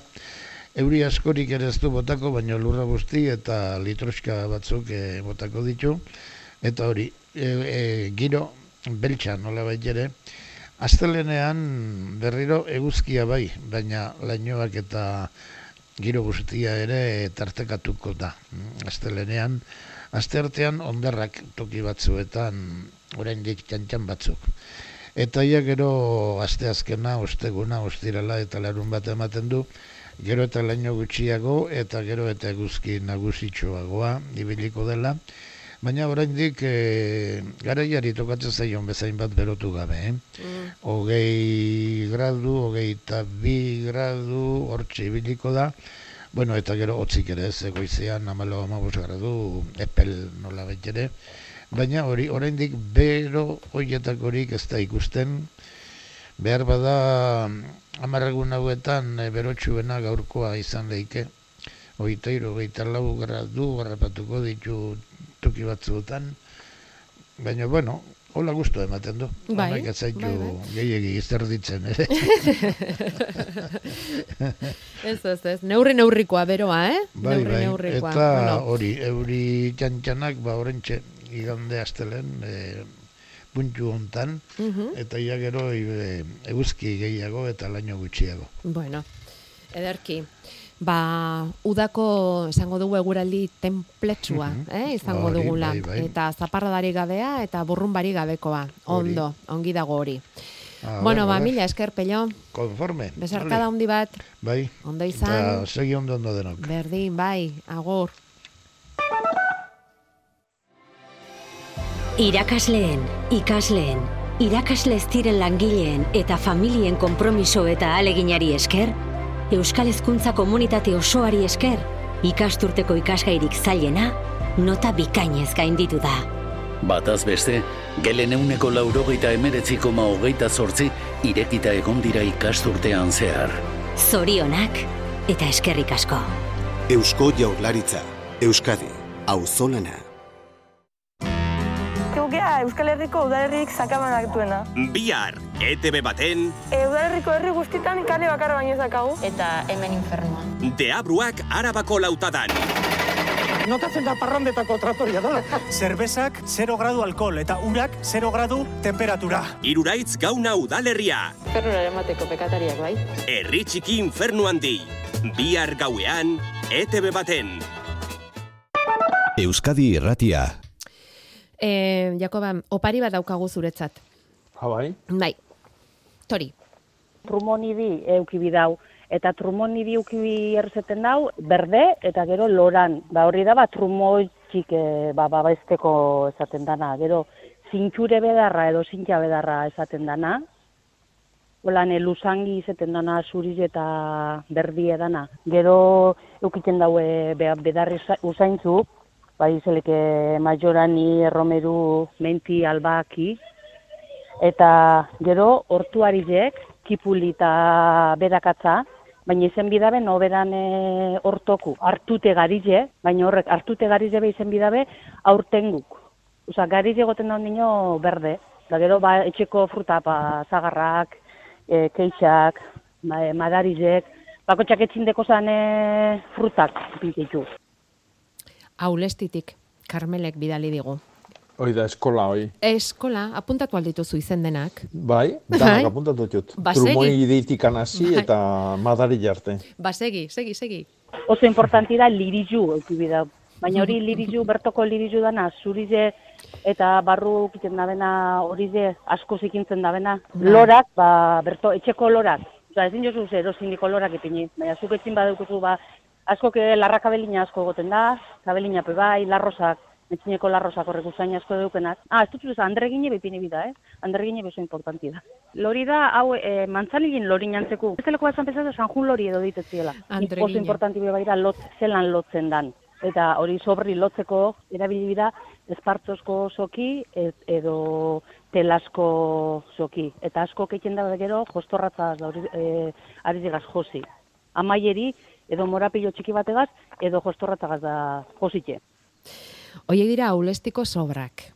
[SPEAKER 8] Euri askorik ere ez du botako, baina lurra guzti eta litroska batzuk e, botako ditu. Eta hori, e, e, giro beltxa nola ere, astelenean berriro eguzkia bai, baina lainoak eta giro guztia ere tartekatuko da. Mm, Astelenean, asteartean ondarrak toki batzuetan oraindik txantxan batzuk. Eta ia gero asteazkena, osteguna, ostirala eta larun bat ematen du, gero eta laino gutxiago eta gero eta eguzki nagusitxoagoa ibiliko dela, baina oraindik e, garaiari tokatzen zaion bezain bat berotu gabe, eh?
[SPEAKER 3] Mm.
[SPEAKER 8] hogei gradu, hogei eta bi gradu, hortxe ibiliko da, bueno, eta gero hotzik ere ez, egoizean amalo amabos gradu, epel nola ere, baina hori, oraindik bero hoietakorik ez da ikusten, behar bada amarregun hauetan e, berotxuena gaurkoa izan leike, hogeita hiru, hogeita lau gradu garrapatuko ditu toki batzuetan, baina bueno, hola gustu ematen du.
[SPEAKER 3] Bai,
[SPEAKER 8] Honek ez zaitu
[SPEAKER 3] bai, bai.
[SPEAKER 8] gehiegi izterditzen ere.
[SPEAKER 3] Ez, ez, ez. Neurri neurrikoa beroa, eh?
[SPEAKER 8] bai,
[SPEAKER 3] neurri
[SPEAKER 8] bai.
[SPEAKER 3] neurrikoa.
[SPEAKER 8] Eta
[SPEAKER 3] Bueno,
[SPEAKER 8] hori, euri txantxanak, ba, orentxe, igande astelen, e, puntu hontan,
[SPEAKER 3] mhm.
[SPEAKER 8] eta ia gero e, eguzki gehiago eta laino gutxiago.
[SPEAKER 3] Bueno, ederki. Ba, udako esango dugu eguraldi templetsua,
[SPEAKER 8] Mhm.
[SPEAKER 3] eh, izango
[SPEAKER 8] Hori,
[SPEAKER 3] dugula.
[SPEAKER 8] bai, bai.
[SPEAKER 3] Eta zaparradari gabea eta burrunbari gabekoa.
[SPEAKER 8] Hori.
[SPEAKER 3] Ondo, ongi dago hori.
[SPEAKER 8] A
[SPEAKER 3] bueno, ba, mila esker pello.
[SPEAKER 8] Konforme.
[SPEAKER 3] Besarkada handi bat,
[SPEAKER 8] Bai.
[SPEAKER 3] ondo izan.
[SPEAKER 8] segi ondo ondo denok.
[SPEAKER 3] Berdin, bai, agur.
[SPEAKER 9] Irakasleen, ikasleen, irakasle ez diren langileen eta familien konpromiso eta aleginari esker, Euskal Hezkuntza komunitate osoari esker, ikasturteko ikasgairik zailena, nota bikainez gainditu da.
[SPEAKER 10] Bataz beste, gelen euneko laurogeita emeretzi koma hogeita zortzi irekita egon dira ikasturtean zehar.
[SPEAKER 9] Zorionak eta eskerrik asko.
[SPEAKER 1] Eusko Jaurlaritza. Euskadi. Auzolana.
[SPEAKER 11] Eukea Euskal Herriko udalerrik sakabanak duena.
[SPEAKER 12] Bihar, ETB baten,
[SPEAKER 11] E, udalerriko herri guztitan kale bakarra baino zakagu.
[SPEAKER 2] Eta hemen infernua.
[SPEAKER 12] Deabruak Arabako lautadan.
[SPEAKER 13] Notatzen da parrandetako tratoria da.
[SPEAKER 14] Zerbezak 0 gradu alkohol eta urak 0 gradu temperatura.
[SPEAKER 12] Iruraitz gauna udalerria.
[SPEAKER 2] Infernura emateko pekatariak bai.
[SPEAKER 12] Herri txiki infernu handi. Bihar gauean, ETB baten.
[SPEAKER 1] Euskadi Irratia.
[SPEAKER 3] E, Jakoba, opari bat daukagu zuretzat.
[SPEAKER 7] Ha, bai?
[SPEAKER 3] Bai, tori.
[SPEAKER 4] Trumonidi eukibi dau. Eta trumonidi eukibi erzeten dau, berde eta gero loran. Ba horri da, ba, trumoitxik e, ba, babaizteko esaten dana. Gero, zintxure bedarra edo zintxa bedarra esaten dana. Holan, e, lusangi izaten dana zuriz eta berdi edana. Gero, eukiten daue be, bedarri usa- usaintzu, bai zeleke majorani, erromeru, menti, albaki, Eta gero, hortuarizek, kipuli eta berakatza, baina izen bidabe noberan e, hortoku, hartute garize, baina horrek hartute garize be izen bidabe aurtenguk. Osa, garize goten da nino berde, da gero ba, etxeko fruta, ba, zagarrak, e, keixak, ba, e, madarizek, bako txaketxindeko zan e, frutak pintitu.
[SPEAKER 3] Aulestitik, Karmelek bidali digu.
[SPEAKER 7] Hoi da, eskola, hoi.
[SPEAKER 3] Eskola, apuntatu aldituzu izen denak.
[SPEAKER 7] Bai,
[SPEAKER 3] Bai.
[SPEAKER 7] danak apuntatu jut.
[SPEAKER 3] Ba.
[SPEAKER 7] Trumoi iditik anasi
[SPEAKER 3] Bai.
[SPEAKER 7] eta madari jarte.
[SPEAKER 3] Ba, segi, segi, segi.
[SPEAKER 4] Oso importanti da lirizu, eukibida. Baina hori lirizu, bertoko lirizu dana, zurize eta barru kiten dabena hori ze asko zikintzen dabena.
[SPEAKER 3] Bai.
[SPEAKER 4] Lorak, ba, berto, etxeko lorak. Osa, ezin jozu ze erosiniko lorak ipini. Baina zuk etzin badeukuzu, ba, asko ke larra kabelina asko goten da, kabelina pe bai, larrosak, etxineko larrosak horrek usain asko deukenak. Ah, ez dut zuza, andregine bepini bida, eh? Andregine beso importanti da. Lori da, hau, e, mantzanilin lori nantzeku. Ez deleko esan pesatu, Sanjun lori edo ditetziela.
[SPEAKER 3] Andregine.
[SPEAKER 4] Oso importanti be bai da, lot, zelan lotzen dan. Eta hori sobri lotzeko erabili bida espartzosko soki et, edo telasko soki. Eta asko keiten da gero jostorratzaz da hori e, ari digaz josi. Amaieri edo morapillo txiki bategaz edo jostorratzagaz da jositxe.
[SPEAKER 3] Oie dira aulestiko sobrak.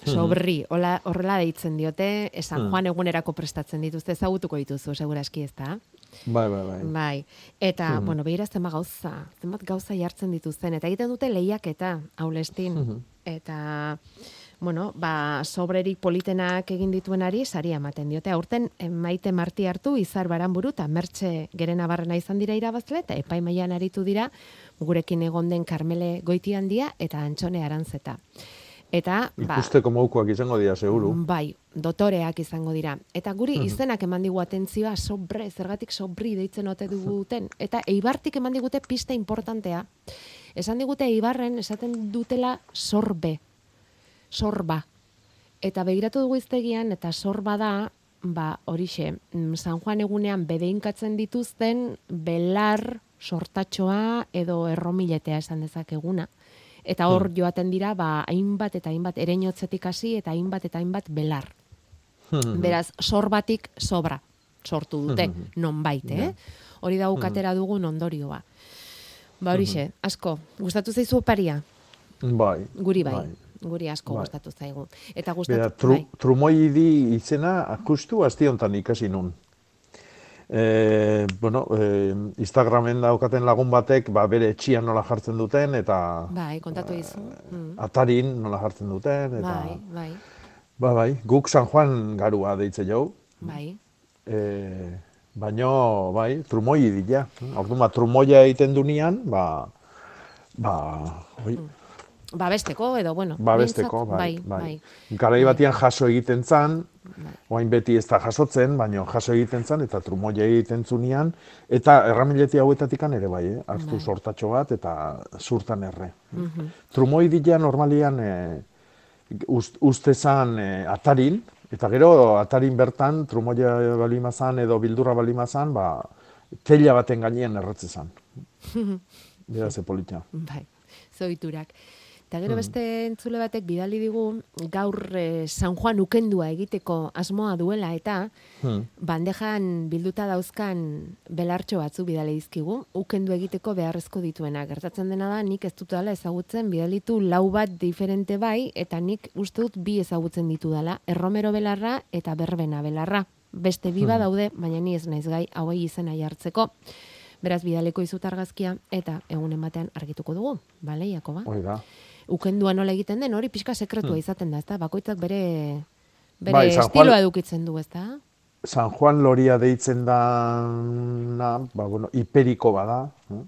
[SPEAKER 3] Sobri, hola, horrela deitzen diote, San
[SPEAKER 7] Mhm.
[SPEAKER 3] Juan egunerako prestatzen dituzte, ezagutuko dituzu, seguraski ez da?
[SPEAKER 7] Bai, bai, bai.
[SPEAKER 3] Bai, eta,
[SPEAKER 7] Mhm.
[SPEAKER 3] bueno, behira zenbat gauza, zenbat gauza jartzen dituzten, eta egiten dute lehiaketa, aulestin,
[SPEAKER 7] Mhm.
[SPEAKER 3] eta, bueno, ba, sobrerik politenak egin dituenari saria ematen diote. Aurten maite marti hartu, izar baranburu, eta mertxe gerena barrena izan dira irabazle, eta epaimaian aritu dira, gurekin egon den Karmele goiti handia, eta antxone arantzeta. Eta, ba,
[SPEAKER 7] Ikusteko moukoak izango dira, seguru.
[SPEAKER 3] Bai, dotoreak izango dira. Eta guri
[SPEAKER 7] Mhm.
[SPEAKER 3] izenak eman digu atentzioa sobre, zergatik sobri deitzen ote duguten. Eta eibartik eman digute pista importantea. Esan digute eibarren esaten dutela sorbe. Sorba. Eta begiratu dugu iztegian, eta sorba da, ba, horixe, mm, San Juan egunean bedeinkatzen dituzten belar sortatxoa edo erromiletea esan dezakeguna. Eta hor joaten dira, ba, hainbat eta hainbat ereinotzetik hasi eta hainbat eta hainbat belar.
[SPEAKER 7] Mhm.
[SPEAKER 3] Beraz, sorbatik sobra sortu dute,
[SPEAKER 7] Mhm.
[SPEAKER 3] nonbait, eh? Hori da ukatera dugun ondorioa. Ba horixe, asko, gustatu zaizu oparia?
[SPEAKER 7] Bai.
[SPEAKER 3] Guri bai, guri asko
[SPEAKER 7] Bai.
[SPEAKER 3] gustatu zaigu. Eta
[SPEAKER 7] Bera,
[SPEAKER 3] gustatu,
[SPEAKER 7] tru,
[SPEAKER 3] bai.
[SPEAKER 7] trumoidi izena akustu asti hontan ikasi nun. E, bueno, e, Instagramen daukaten lagun batek, ba, bere etxian nola jartzen duten, eta
[SPEAKER 3] Bai, kontatu dizu. Mm.
[SPEAKER 7] atarin nola jartzen duten, eta...
[SPEAKER 3] Bai, bai,
[SPEAKER 7] Ba, bai, guk San Juan garua deitze jau,
[SPEAKER 3] bai.
[SPEAKER 7] e, baino, bai, trumoi dira. Orduan, ba, trumoia egiten dunean, ba, ba, oi,
[SPEAKER 3] Babesteko edo, bueno.
[SPEAKER 7] babesteko,
[SPEAKER 3] behintzat,
[SPEAKER 7] bai,
[SPEAKER 3] bai, bai.
[SPEAKER 7] Garai batian jaso egiten zan, oain beti ez da jasotzen, baino jaso egiten zan, eta trumoia egiten zunean, eta erramileti hauetatikan ere bai, eh? hartu
[SPEAKER 3] Bai.
[SPEAKER 7] sortatxo bat, eta zurtan erre.
[SPEAKER 3] Mhm.
[SPEAKER 7] Trumoi dira normalian e, ust, uste zan e, atarin, eta gero atarin bertan trumoia balimazan edo bildurra balimazan, ba, teila baten gainean erratze zan. Bera ze polita.
[SPEAKER 3] Bai, zoiturak. Eta gero
[SPEAKER 7] Mhm.
[SPEAKER 3] beste entzule batek bidali digu gaur eh, San Juan ukendua egiteko asmoa duela eta
[SPEAKER 7] Hmm.
[SPEAKER 3] bandejan bilduta dauzkan belartxo batzu bidali dizkigu, ukendu egiteko beharrezko dituena. Gertatzen dena da, nik ez dut dela ezagutzen, bidalitu lau bat diferente bai, eta nik uste dut bi ezagutzen ditu dela, erromero belarra eta berbena belarra. Beste bi
[SPEAKER 7] Hmm.
[SPEAKER 3] daude, baina ni ez naiz gai hauei izena jartzeko. Beraz, bidaleko izut argazkia eta egunen batean argituko dugu, bale, Jakoba?
[SPEAKER 7] Hoi da.
[SPEAKER 3] Ukendua nola egiten den, hori pixka sekretua
[SPEAKER 7] Hmm.
[SPEAKER 3] izaten da, ezta? Bakoitzak bere bere
[SPEAKER 7] Bai, San Juan-
[SPEAKER 3] estiloa edukitzen du, ezta?
[SPEAKER 7] San Juan Loria deitzen da, na, ba, bueno, hiperiko bada, eh?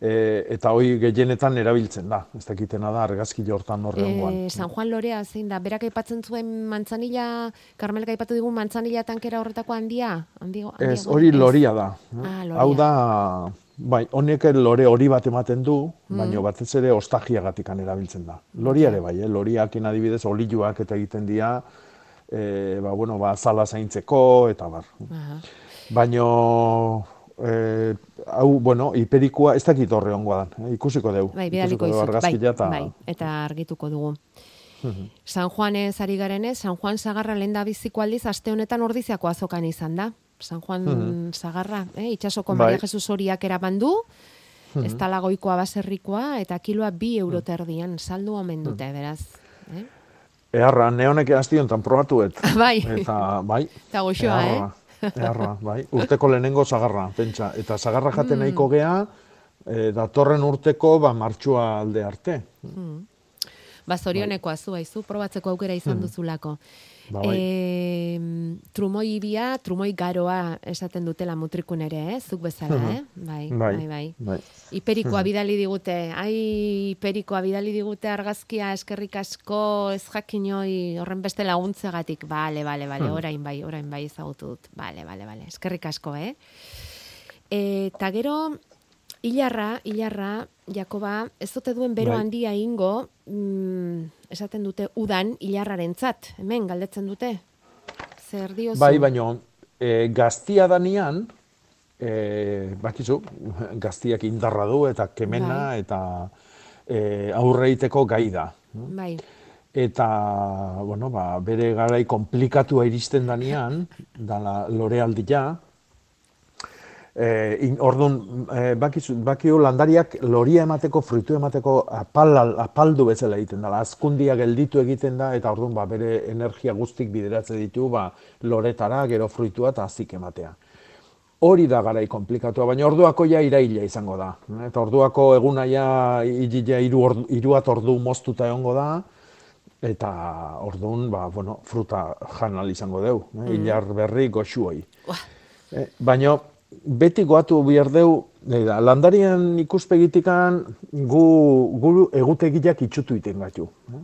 [SPEAKER 7] e, eta hoi gehienetan erabiltzen da, ez dakitena da, argazki hortan horrean
[SPEAKER 3] Eh, San Juan Lorea zein da, berak aipatzen zuen mantzanila, Carmelek aipatu digun mantzanila tankera horretako handia? handia, handia
[SPEAKER 7] Ez, hori loria da. eh?
[SPEAKER 3] Ah, loria.
[SPEAKER 7] Hau da, bai, honek lore hori bat ematen du,
[SPEAKER 3] Mm.
[SPEAKER 7] baina batez ere ostagiagatikan erabiltzen da. Loria ere bai, eh? loriakin adibidez oliluak eta egiten dira, e, ba, bueno, ba, zala zaintzeko, eta bar.
[SPEAKER 3] Aha.
[SPEAKER 7] Baino, e, hau, bueno, hiperikoa, ez dakit horre ongoa dan, eh? ikusiko dugu.
[SPEAKER 3] Bai, bidaliko izut, bai,
[SPEAKER 7] eta...
[SPEAKER 3] bai, eta argituko dugu. San Juanez ari garenez, San Juan Sagarra lehen da biziko aldiz, aste honetan ordiziako azokan izan da. San Juan
[SPEAKER 7] Mhm.
[SPEAKER 3] Sagarra, eh? itxasoko
[SPEAKER 7] Bai.
[SPEAKER 3] Maria Jesus horiak eraman du,
[SPEAKER 7] Mhm.
[SPEAKER 3] ez talagoikoa baserrikoa, eta kiloa bi euro terdian, saldu omen dute, beraz. Eh?
[SPEAKER 7] Eharra, neonek hasti honetan probatuet.
[SPEAKER 3] Bai.
[SPEAKER 7] Eta, bai.
[SPEAKER 3] Eta goxoa, eh?
[SPEAKER 7] Eharra, bai. Urteko lehenengo zagarra, pentsa. Eta zagarra jaten
[SPEAKER 3] Mm.
[SPEAKER 7] nahiko gea, e, datorren urteko, ba, martxua alde arte.
[SPEAKER 3] Mm. Ba, zorionekoa zu, haizu, probatzeko aukera izan
[SPEAKER 7] Mm.
[SPEAKER 3] duzulako.
[SPEAKER 7] Ba, bai.
[SPEAKER 3] E, trumoi ibia, trumoi garoa esaten dutela mutrikun ere, eh? zuk bezala, eh? Bai,
[SPEAKER 7] Bai,
[SPEAKER 3] bai, bai.
[SPEAKER 7] bai.
[SPEAKER 3] Iperikoa bidali digute, ai, iperikoa bidali digute argazkia eskerrik asko ez jakinoi horren beste laguntzegatik. Bale, bale, bale, orain bai, orain bai ezagutu dut. Bale, bale, bale, eskerrik asko, eh? Eta gero, hilarra, hilarra, Jakoba, ez dute duen bero
[SPEAKER 7] Bai.
[SPEAKER 3] handia ingo, mm, esaten dute udan hilarrarentzat, hemen galdetzen dute. Zer diozu?
[SPEAKER 7] Bai, baino, e, gaztia danian, e, bakizu, gaztiak indarra du eta kemena
[SPEAKER 3] Bai.
[SPEAKER 7] eta e, aurreiteko gai da.
[SPEAKER 3] Bai.
[SPEAKER 7] Eta, bueno, ba, bere garai komplikatua iristen danean, dala lorealdia, E, in, ordun, e, bakizu, bakiu landariak loria emateko, fruitu emateko apal, apaldu bezala egiten dela. Azkundia gelditu egiten da, eta ordun ba, bere energia guztik bideratze ditu ba, loretara, gero fruitua eta azik ematea. Hori da garai komplikatua, baina orduako ja iraila izango da. Eta orduako eguna ja, ja iru, ordu, iruat ordu moztuta egongo da, eta orduan, ba, bueno, fruta janal izango deu, eh?
[SPEAKER 3] Mhm.
[SPEAKER 7] hilar berri goxuoi. Eh, baina beti goatu behar deu, da, landarian ikuspegitikan gu, gu egutegiak itxutu iten gatu. Eh?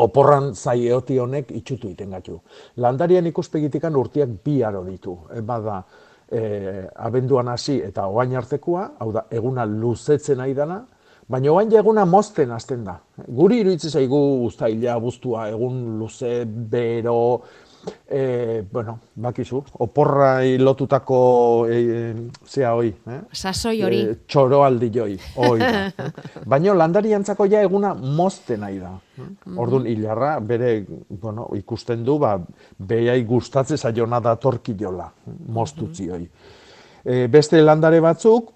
[SPEAKER 7] Oporran zai eoti honek itxutu iten gatu. Landarian ikuspegitikan urtiak bi aro ditu. E, bada, e, abenduan hasi eta oain artekoa, hau da, eguna luzetzen nahi dana, baina oain eguna mozten hasten da. Guri iruditzen zaigu uztaila, buztua, egun luze, bero, e, bueno, bakizu, oporra lotutako e, zea hoi, eh?
[SPEAKER 3] Sasoi hori.
[SPEAKER 7] E, txoroaldi joi, hoi da. eh? Baina landariantzako ja eguna mozten nahi da. eh? Orduan, hilarra, bere, bueno, ikusten du, ba, behai gustatze zaiona datorki jola, moztutzi hoi. E, beste landare batzuk,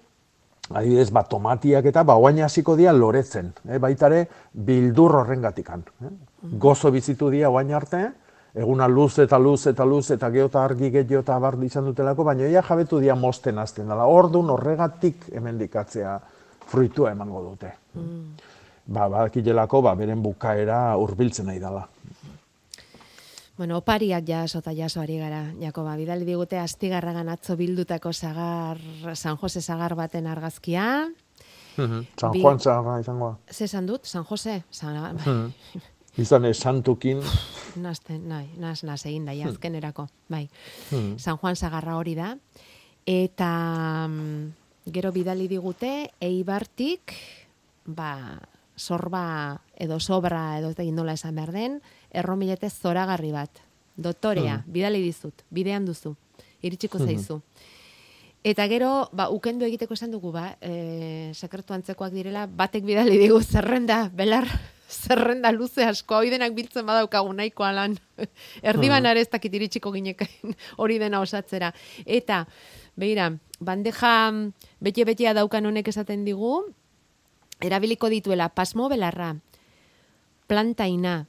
[SPEAKER 7] adibidez, ba, tomatiak eta, ba, oain hasiko dira loretzen, eh? baitare, bildur horrengatikan. Eh? Gozo bizitu dira oain arte, eguna luz eta luz eta luz eta geota argi gehiago eta bar izan dutelako, baina ja jabetu dira mosten azten dela. Orduan horregatik hemendikatzea fruitua emango dute. Ba, badakilelako, ba, beren bukaera hurbiltzen nahi dela.
[SPEAKER 3] Bueno, opariak jaso eta jaso ari gara, Jakoba. Bidali digute astigarragan atzo bildutako sagar, San Jose sagar baten argazkia.
[SPEAKER 7] San
[SPEAKER 3] Bi-
[SPEAKER 7] Juan zaharra izango da.
[SPEAKER 3] Ze esan dut? San Jose? San...
[SPEAKER 7] Mhm. Izan ez santukin.
[SPEAKER 3] Nazten, nahi, naz, naz egin da,
[SPEAKER 7] Hmm.
[SPEAKER 3] azkenerako, bai.
[SPEAKER 7] Mhm.
[SPEAKER 3] San Juan Sagarra hori da. Eta mm, gero bidali digute, eibartik, ba, sorba edo sobra edo ez nola esan behar den, erromilete zoragarri bat. Dotorea,
[SPEAKER 7] Mhm.
[SPEAKER 3] bidali dizut, bidean duzu, iritsiko
[SPEAKER 7] Mhm.
[SPEAKER 3] zaizu. Eta gero, ba, ukendu egiteko esan dugu, ba, e, sekretu antzekoak direla, batek bidali digu zerrenda, belar, zerrenda luze asko, hori denak biltzen badaukagu nahiko alan. Erdiban
[SPEAKER 7] Mhm.
[SPEAKER 3] ere ez dakit iritsiko ginekain hori dena osatzera. Eta, beira, bandeja bete-betea daukan honek esaten digu, erabiliko dituela pasmo belarra, plantaina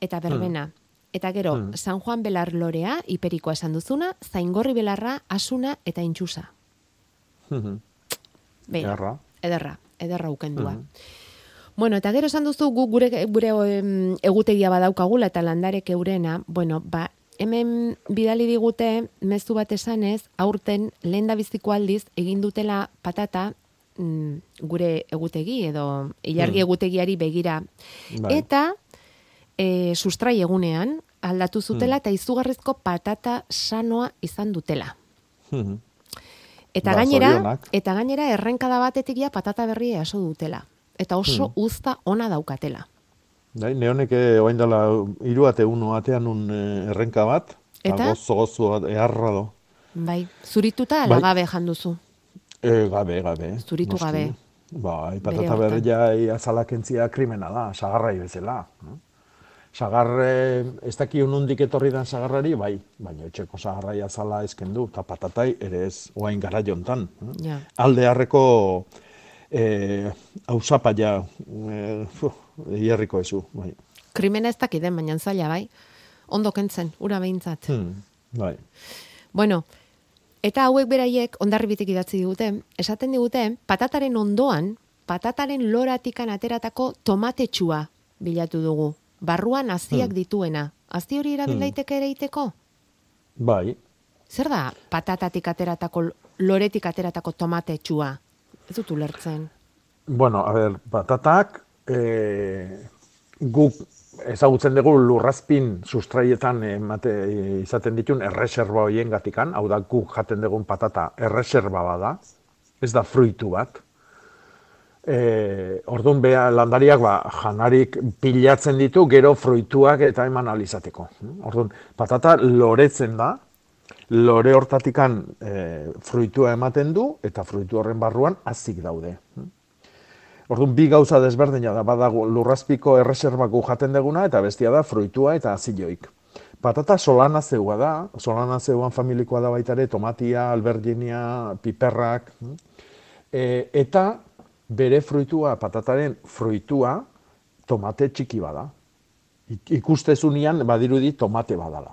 [SPEAKER 3] eta berbena. Eta gero,
[SPEAKER 7] Hmm.
[SPEAKER 3] San Juan Belar lorea, hiperikoa esan duzuna, zaingorri belarra, asuna eta intxusa. Beira,
[SPEAKER 7] Erra.
[SPEAKER 3] ederra, ederra ukendua. Bueno, eta gero esan duzu gu gure, gure egutegia badaukagula eta landarek eurena, bueno, ba, hemen bidali digute mezu bat esanez, aurten lehen da biziko aldiz egin dutela patata mm, gure egutegi edo ilargi
[SPEAKER 7] Hmm.
[SPEAKER 3] egutegiari begira.
[SPEAKER 7] Bai.
[SPEAKER 3] Eta e, sustrai egunean aldatu zutela
[SPEAKER 7] Hmm.
[SPEAKER 3] eta izugarrizko patata sanoa izan dutela.
[SPEAKER 7] Mhm.
[SPEAKER 3] Eta
[SPEAKER 7] Ba,
[SPEAKER 3] gainera,
[SPEAKER 7] zorionak.
[SPEAKER 3] eta gainera errenkada batetik ja patata berria jaso dutela. Eta oso
[SPEAKER 7] Hmm.
[SPEAKER 3] uzta ona daukatela.
[SPEAKER 7] Bai, neonek eh, oain dela hiru ate uno atean un eh, errenka bat,
[SPEAKER 3] Eta?
[SPEAKER 7] gozo gozo eharra do.
[SPEAKER 3] Bai, zurituta ala
[SPEAKER 7] Bai.
[SPEAKER 3] gabe jan duzu.
[SPEAKER 7] E, gabe, gabe.
[SPEAKER 3] Zuritu
[SPEAKER 7] noski.
[SPEAKER 3] gabe.
[SPEAKER 7] Bai, patata berria azalakentzia krimena da, sagarrai bezala. no? Sagar, eh, ez daki unundik etorri den sagarrari, bai, baina etxeko sagarraia zala ezken du, eta patatai ere ez oain gara jontan. eh?
[SPEAKER 3] Ja.
[SPEAKER 7] Alde harreko eh, hausapa ja, eh, fu, hierriko ezu, bai.
[SPEAKER 3] Krimena ez dakiden, baina zaila, bai? Ondo kentzen, ura behintzat.
[SPEAKER 7] Hmm, bai.
[SPEAKER 3] Bueno, eta hauek beraiek ondarribitik idatzi digute, esaten digute, patataren ondoan, patataren loratikan ateratako tomatetsua bilatu dugu. Barruan aztiak
[SPEAKER 7] Hmm.
[SPEAKER 3] dituena. Azti hori erabil
[SPEAKER 7] Hmm.
[SPEAKER 3] ere iteko?
[SPEAKER 7] Bai,
[SPEAKER 3] Zer da patatatik ateratako, loretik ateratako tomatetsua? Ez dut ulertzen.
[SPEAKER 7] Bueno, a ver, patatak, e, guk ezagutzen dugu lurrazpin sustraietan emate, izaten ditun erreserba hoien gatikan, hau da guk jaten dugun patata erreserba bada, ez da fruitu bat. E, orduan beha landariak ba, janarik pilatzen ditu gero fruituak eta eman alizateko. Orduan, patata loretzen da, lore hortatikan e, fruitua ematen du eta fruitu horren barruan azik daude. Orduan, bi gauza desberdina da, badago lurrazpiko erreserbako jaten deguna, eta bestia da fruitua eta azilloik. Patata solana zeua da, solana zeuan familikoa da baita ere, tomatia, alberginia, piperrak, e, eta bere fruitua, patataren fruitua, tomate txiki bada. Ik- Ikustezunean badirudi tomate badala.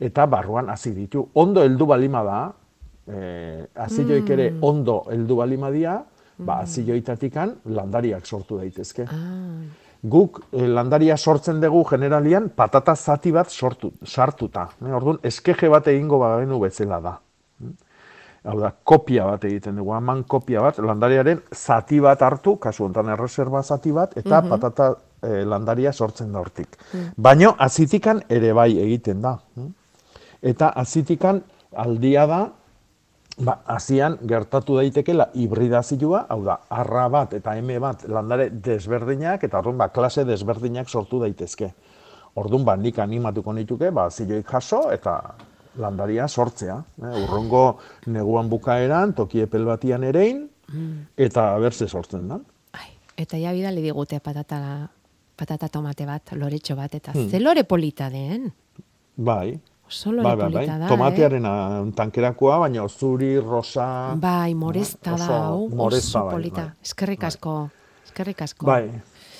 [SPEAKER 7] Eta barruan hasi ditu. Ondo heldu balima da, eh, azilloik ere
[SPEAKER 3] Mm.
[SPEAKER 7] ondo heldu balima dia, ba, azilloitatikan landariak sortu daitezke. Guk eh, landaria sortzen dugu generalian patata zati bat sortu, sartuta. Eh, Orduan, eskeje bat egingo bagenu bezala da. Hau da, kopia bat egiten dugu, haman kopia bat, landariaren zati bat hartu, kasu honetan erreserba zati bat, eta
[SPEAKER 3] Mhm.
[SPEAKER 7] patata eh, landaria sortzen da hortik.
[SPEAKER 3] Mm.
[SPEAKER 7] Baino, azitikan ere bai egiten da. Eta azitikan aldia da, ba, azian gertatu daitekela hibridazioa, hau da, arra bat eta eme bat landare desberdinak, eta orduan, ba, klase desberdinak sortu daitezke. Orduan, ba, nik animatuko nituke, ba, zilloik jaso, eta landaria sortzea. Eh? Urrongo neguan bukaeran, toki epel batian erein, eta berze sortzen da.
[SPEAKER 3] Eta ja bidali digute patata, patata tomate bat, loretxo bat, eta
[SPEAKER 7] Hmm.
[SPEAKER 3] ze lore polita den.
[SPEAKER 7] Bai.
[SPEAKER 3] Oso lore
[SPEAKER 7] Bai, bai, bai.
[SPEAKER 3] da,
[SPEAKER 7] Tomatearena tankerakoa, baina zuri, rosa...
[SPEAKER 3] eh? Bai, moresta da, hau,
[SPEAKER 7] moresta,
[SPEAKER 3] oso
[SPEAKER 7] bai,
[SPEAKER 3] polita.
[SPEAKER 7] bai.
[SPEAKER 3] Eskerrik asko, eskerrik asko.
[SPEAKER 7] Bai,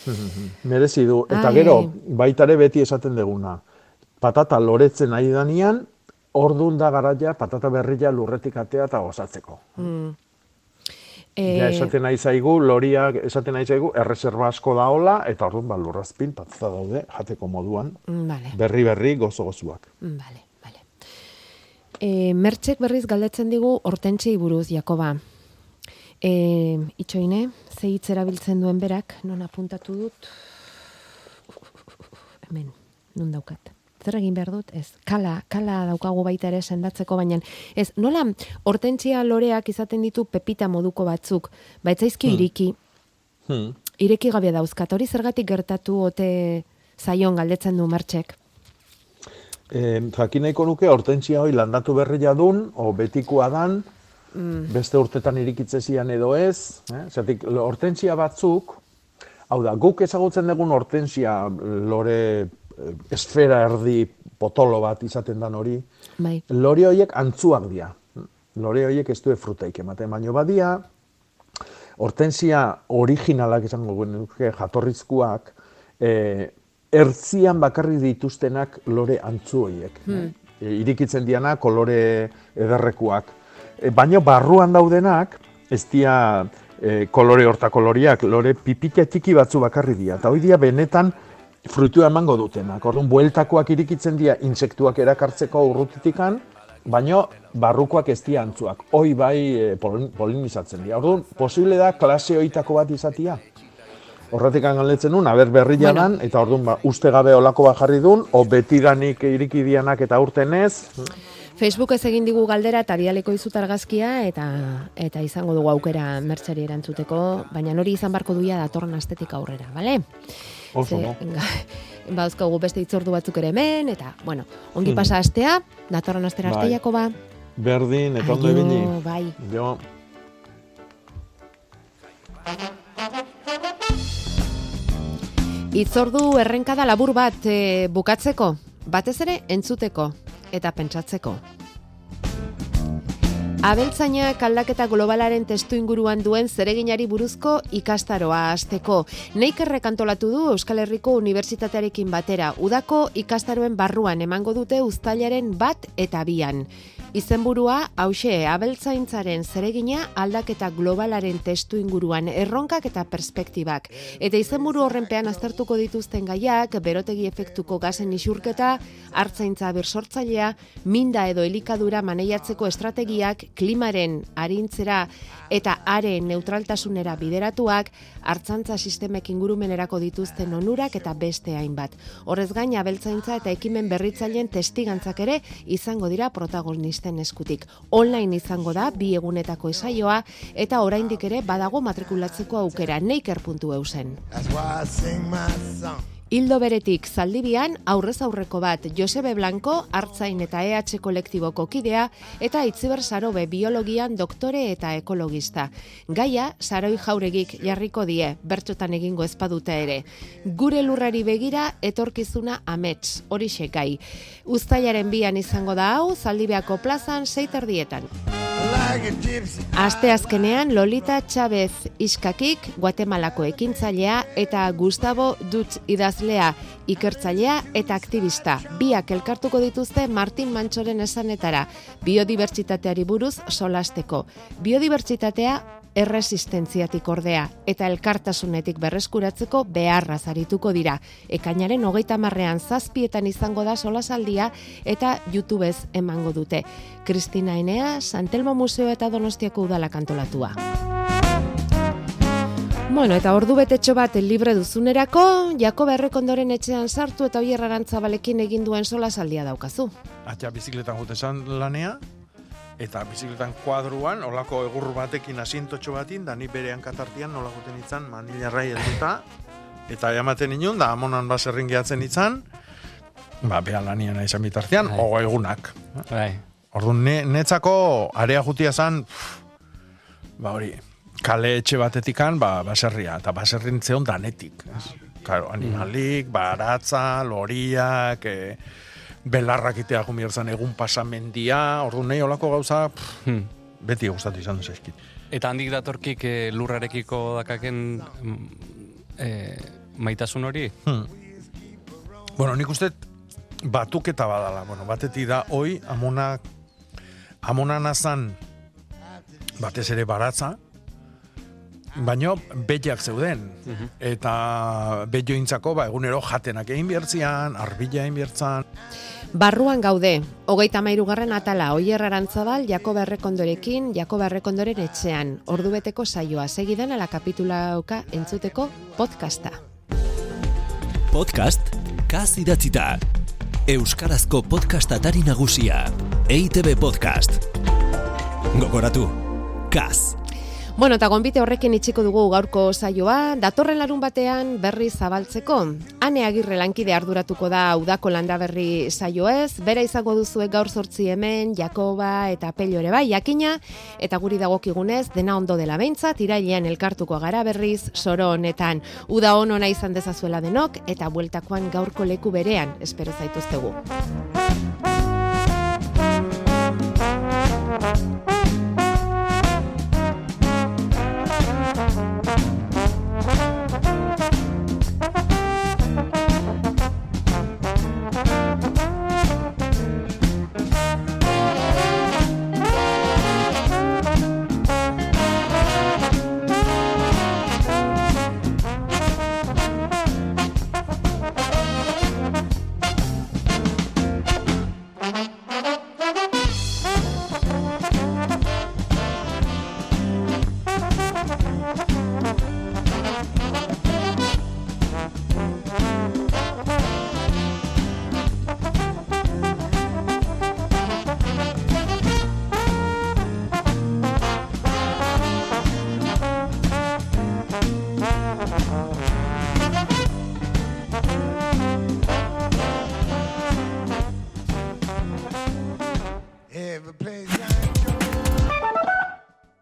[SPEAKER 7] merezi du. Eta
[SPEAKER 3] Ai.
[SPEAKER 7] gero, baitare beti esaten deguna, patata loretzen ari danian, ordun da garaia patata berria lurretik atea eta gozatzeko.
[SPEAKER 3] Mm.
[SPEAKER 7] Ja,
[SPEAKER 3] Eh,
[SPEAKER 7] esaten nahi zaigu, loriak esaten nahi zaigu, erreserba asko daola, eta orduan ba, lurrazpin patata daude, jateko moduan,
[SPEAKER 3] Vale.
[SPEAKER 7] berri-berri gozo-gozuak.
[SPEAKER 3] Mm, Vale, vale. E, mertxek berriz galdetzen digu hortentzei buruz, Jakoba. E, itxoine, ze hitz erabiltzen duen berak, non apuntatu dut? Hemen, nun daukat. Zer egin behar dut? Ez, kala, kala daukagu baita ere sendatzeko, baina ez, nola hortentzia loreak izaten ditu pepita moduko batzuk, baitzaizki
[SPEAKER 7] Hmm.
[SPEAKER 3] iriki,
[SPEAKER 7] Hmm.
[SPEAKER 3] ireki gabe dauzkat, hori zergatik gertatu ote zaion galdetzen du mertxek.
[SPEAKER 7] E, jakin nahiko nuke, hortentzia hoi landatu berria dun, o betikoa dan,
[SPEAKER 3] Mm.
[SPEAKER 7] beste urtetan irikitze zian edo ez, eh? Zertik, hortentzia batzuk, hau da, guk ezagutzen dugun hortentzia lore esfera erdi potolo bat izaten dan hori,
[SPEAKER 3] Bai.
[SPEAKER 7] lore horiek antzuak dira. Lore horiek ez du frutaik ematen, baino badia, hortentzia originalak izango genuke jatorrizkoak, eh, ertzian bakarrik dituztenak lore antzu horiek.
[SPEAKER 3] Hmm.
[SPEAKER 7] E, irikitzen diana kolore ederrekuak. E, baino barruan daudenak, ez dia e, kolore horta koloriak, lore pipita txiki batzu bakarri dira. Eta hoi dia benetan fruitua emango dutenak. Orduan, bueltakoak irikitzen dira insektuak erakartzeko urrutitikan, baino barrukoak ez dira antzuak. Hoi bai e, polin- polinizatzen dira. Orduan, posible da klase hoitako bat izatia. Horretik galdetzen nun, aber berria
[SPEAKER 3] Bueno.
[SPEAKER 7] eta orduan ba, uste gabe olako bat jarri dun, o betidanik irikidianak eta urten ez,
[SPEAKER 3] Facebook ez egin digu galdera eta bialeko izut argazkia eta eta izango dugu aukera mertxari erantzuteko, baina hori izan barko duia datorren astetik aurrera, bale?
[SPEAKER 7] Oso, no?
[SPEAKER 3] Bauzkagu beste itzordu batzuk ere hemen, eta, bueno, ongi
[SPEAKER 7] Hmm.
[SPEAKER 3] pasa astea, datorren astera
[SPEAKER 7] Bai.
[SPEAKER 3] Jakoba.
[SPEAKER 7] berdin, eta ondo ibili.
[SPEAKER 3] bai.
[SPEAKER 7] Jo.
[SPEAKER 3] Itzordu errenkada labur bat e, bukatzeko, batez ere entzuteko eta pentsatzeko. Abeltzainak aldaketa globalaren testu inguruan duen zereginari buruzko ikastaroa hasteko. Neikerrek antolatu du Euskal Herriko Unibertsitatearekin batera. Udako ikastaroen barruan emango dute uztailaren bat eta bian. Izenburua hause abeltzaintzaren zeregina aldaketa globalaren testu inguruan erronkak eta perspektibak. Eta izenburu horrenpean aztertuko dituzten gaiak, berotegi efektuko gazen isurketa, hartzaintza bersortzailea, minda edo elikadura maneiatzeko estrategiak, klimaren arintzera eta are neutraltasunera bideratuak, hartzantza sistemek ingurumenerako dituzten onurak eta beste hainbat. Horrez gain abeltzaintza eta ekimen berritzaileen testigantzak ere izango dira protagonista eskutik. Online izango da bi egunetako esaioa eta oraindik ere badago matrikulatzeko aukera neiker.eu zen. Hildo beretik zaldibian aurrez aurreko bat Josebe Blanco, hartzain eta EH kolektiboko kidea, eta itziber sarobe biologian doktore eta ekologista. Gaia, saroi jauregik jarriko die, bertxotan egingo ezpadute ere. Gure lurrari begira, etorkizuna amets, hori gai. Uztailaren bian izango da hau, zaldibeako plazan, seiter dietan. Aste azkenean Lolita Chavez Iskakik, Guatemalako ekintzailea eta Gustavo Dutz idazlea, ikertzailea eta aktivista. Biak elkartuko dituzte Martin Mantxoren esanetara, biodibertsitateari buruz solasteko. Biodibertsitatea erresistentziatik ordea eta elkartasunetik berreskuratzeko beharra zarituko dira. Ekainaren hogeita marrean zazpietan izango da solasaldia eta YouTubez emango dute. Kristina Enea, Santelmo Museo eta Donostiako udala kantolatua. Bueno, eta ordu betetxo bat libre duzunerako, Jakob Errekondoren etxean sartu eta oier balekin egin duen sola saldia daukazu.
[SPEAKER 7] Atxa bizikletan jute lanea, eta bizikletan kuadruan, olako egur batekin asientotxo batin, da ni berean katartian nola guten itzan manilarrai helduta, eta jamaten inun, da amonan baserrin gehatzen itzan, ba, beha lanian izan bitartian, bai. ogo egunak. Bai. Orduan, ne, netzako area jutia zan, ba hori, kale etxe batetikan, ba, baserria, eta baserrin zeon danetik. Claro, animalik, baratza, loriak, eh, belarrak itea gumierzan egun pasamendia, ordu nahi olako gauza, hmm. beti gustatu izan eskit.
[SPEAKER 15] Eta handik datorkik e, lurrarekiko dakaken e, maitasun hori? Hmm.
[SPEAKER 7] Bueno, nik uste batuketa badala. Bueno, bateti da, hoi, amona, amona nazan, batez ere baratza, Baina behiak zeuden. Mhm. Eta behi jointzako, ba, egunero jatenak egin biertzian, arbila egin biertzan.
[SPEAKER 3] Barruan gaude, hogeita mairugarren atala, oier arantzabal, Jakob Errekondorekin, Jakob Errekondoren etxean, ordubeteko saioa, segidan ala kapitula oka entzuteko podcasta.
[SPEAKER 16] Podcast, kaz idatzita. Euskarazko podcastatari nagusia. EITB Podcast. Gogoratu, kaz.
[SPEAKER 3] Bueno, eta gonbite horrekin itxiko dugu gaurko saioa, datorren larun batean berri zabaltzeko. Hane agirre lankide arduratuko da udako landa berri saioez, bera izango duzuek gaur sortzi hemen, Jakoba eta Pello ere bai, jakina, eta guri dagokigunez, dena ondo dela beintza, tirailean elkartuko gara berriz, soro honetan, uda honona izan dezazuela denok, eta bueltakoan gaurko leku berean, espero zaituztegu.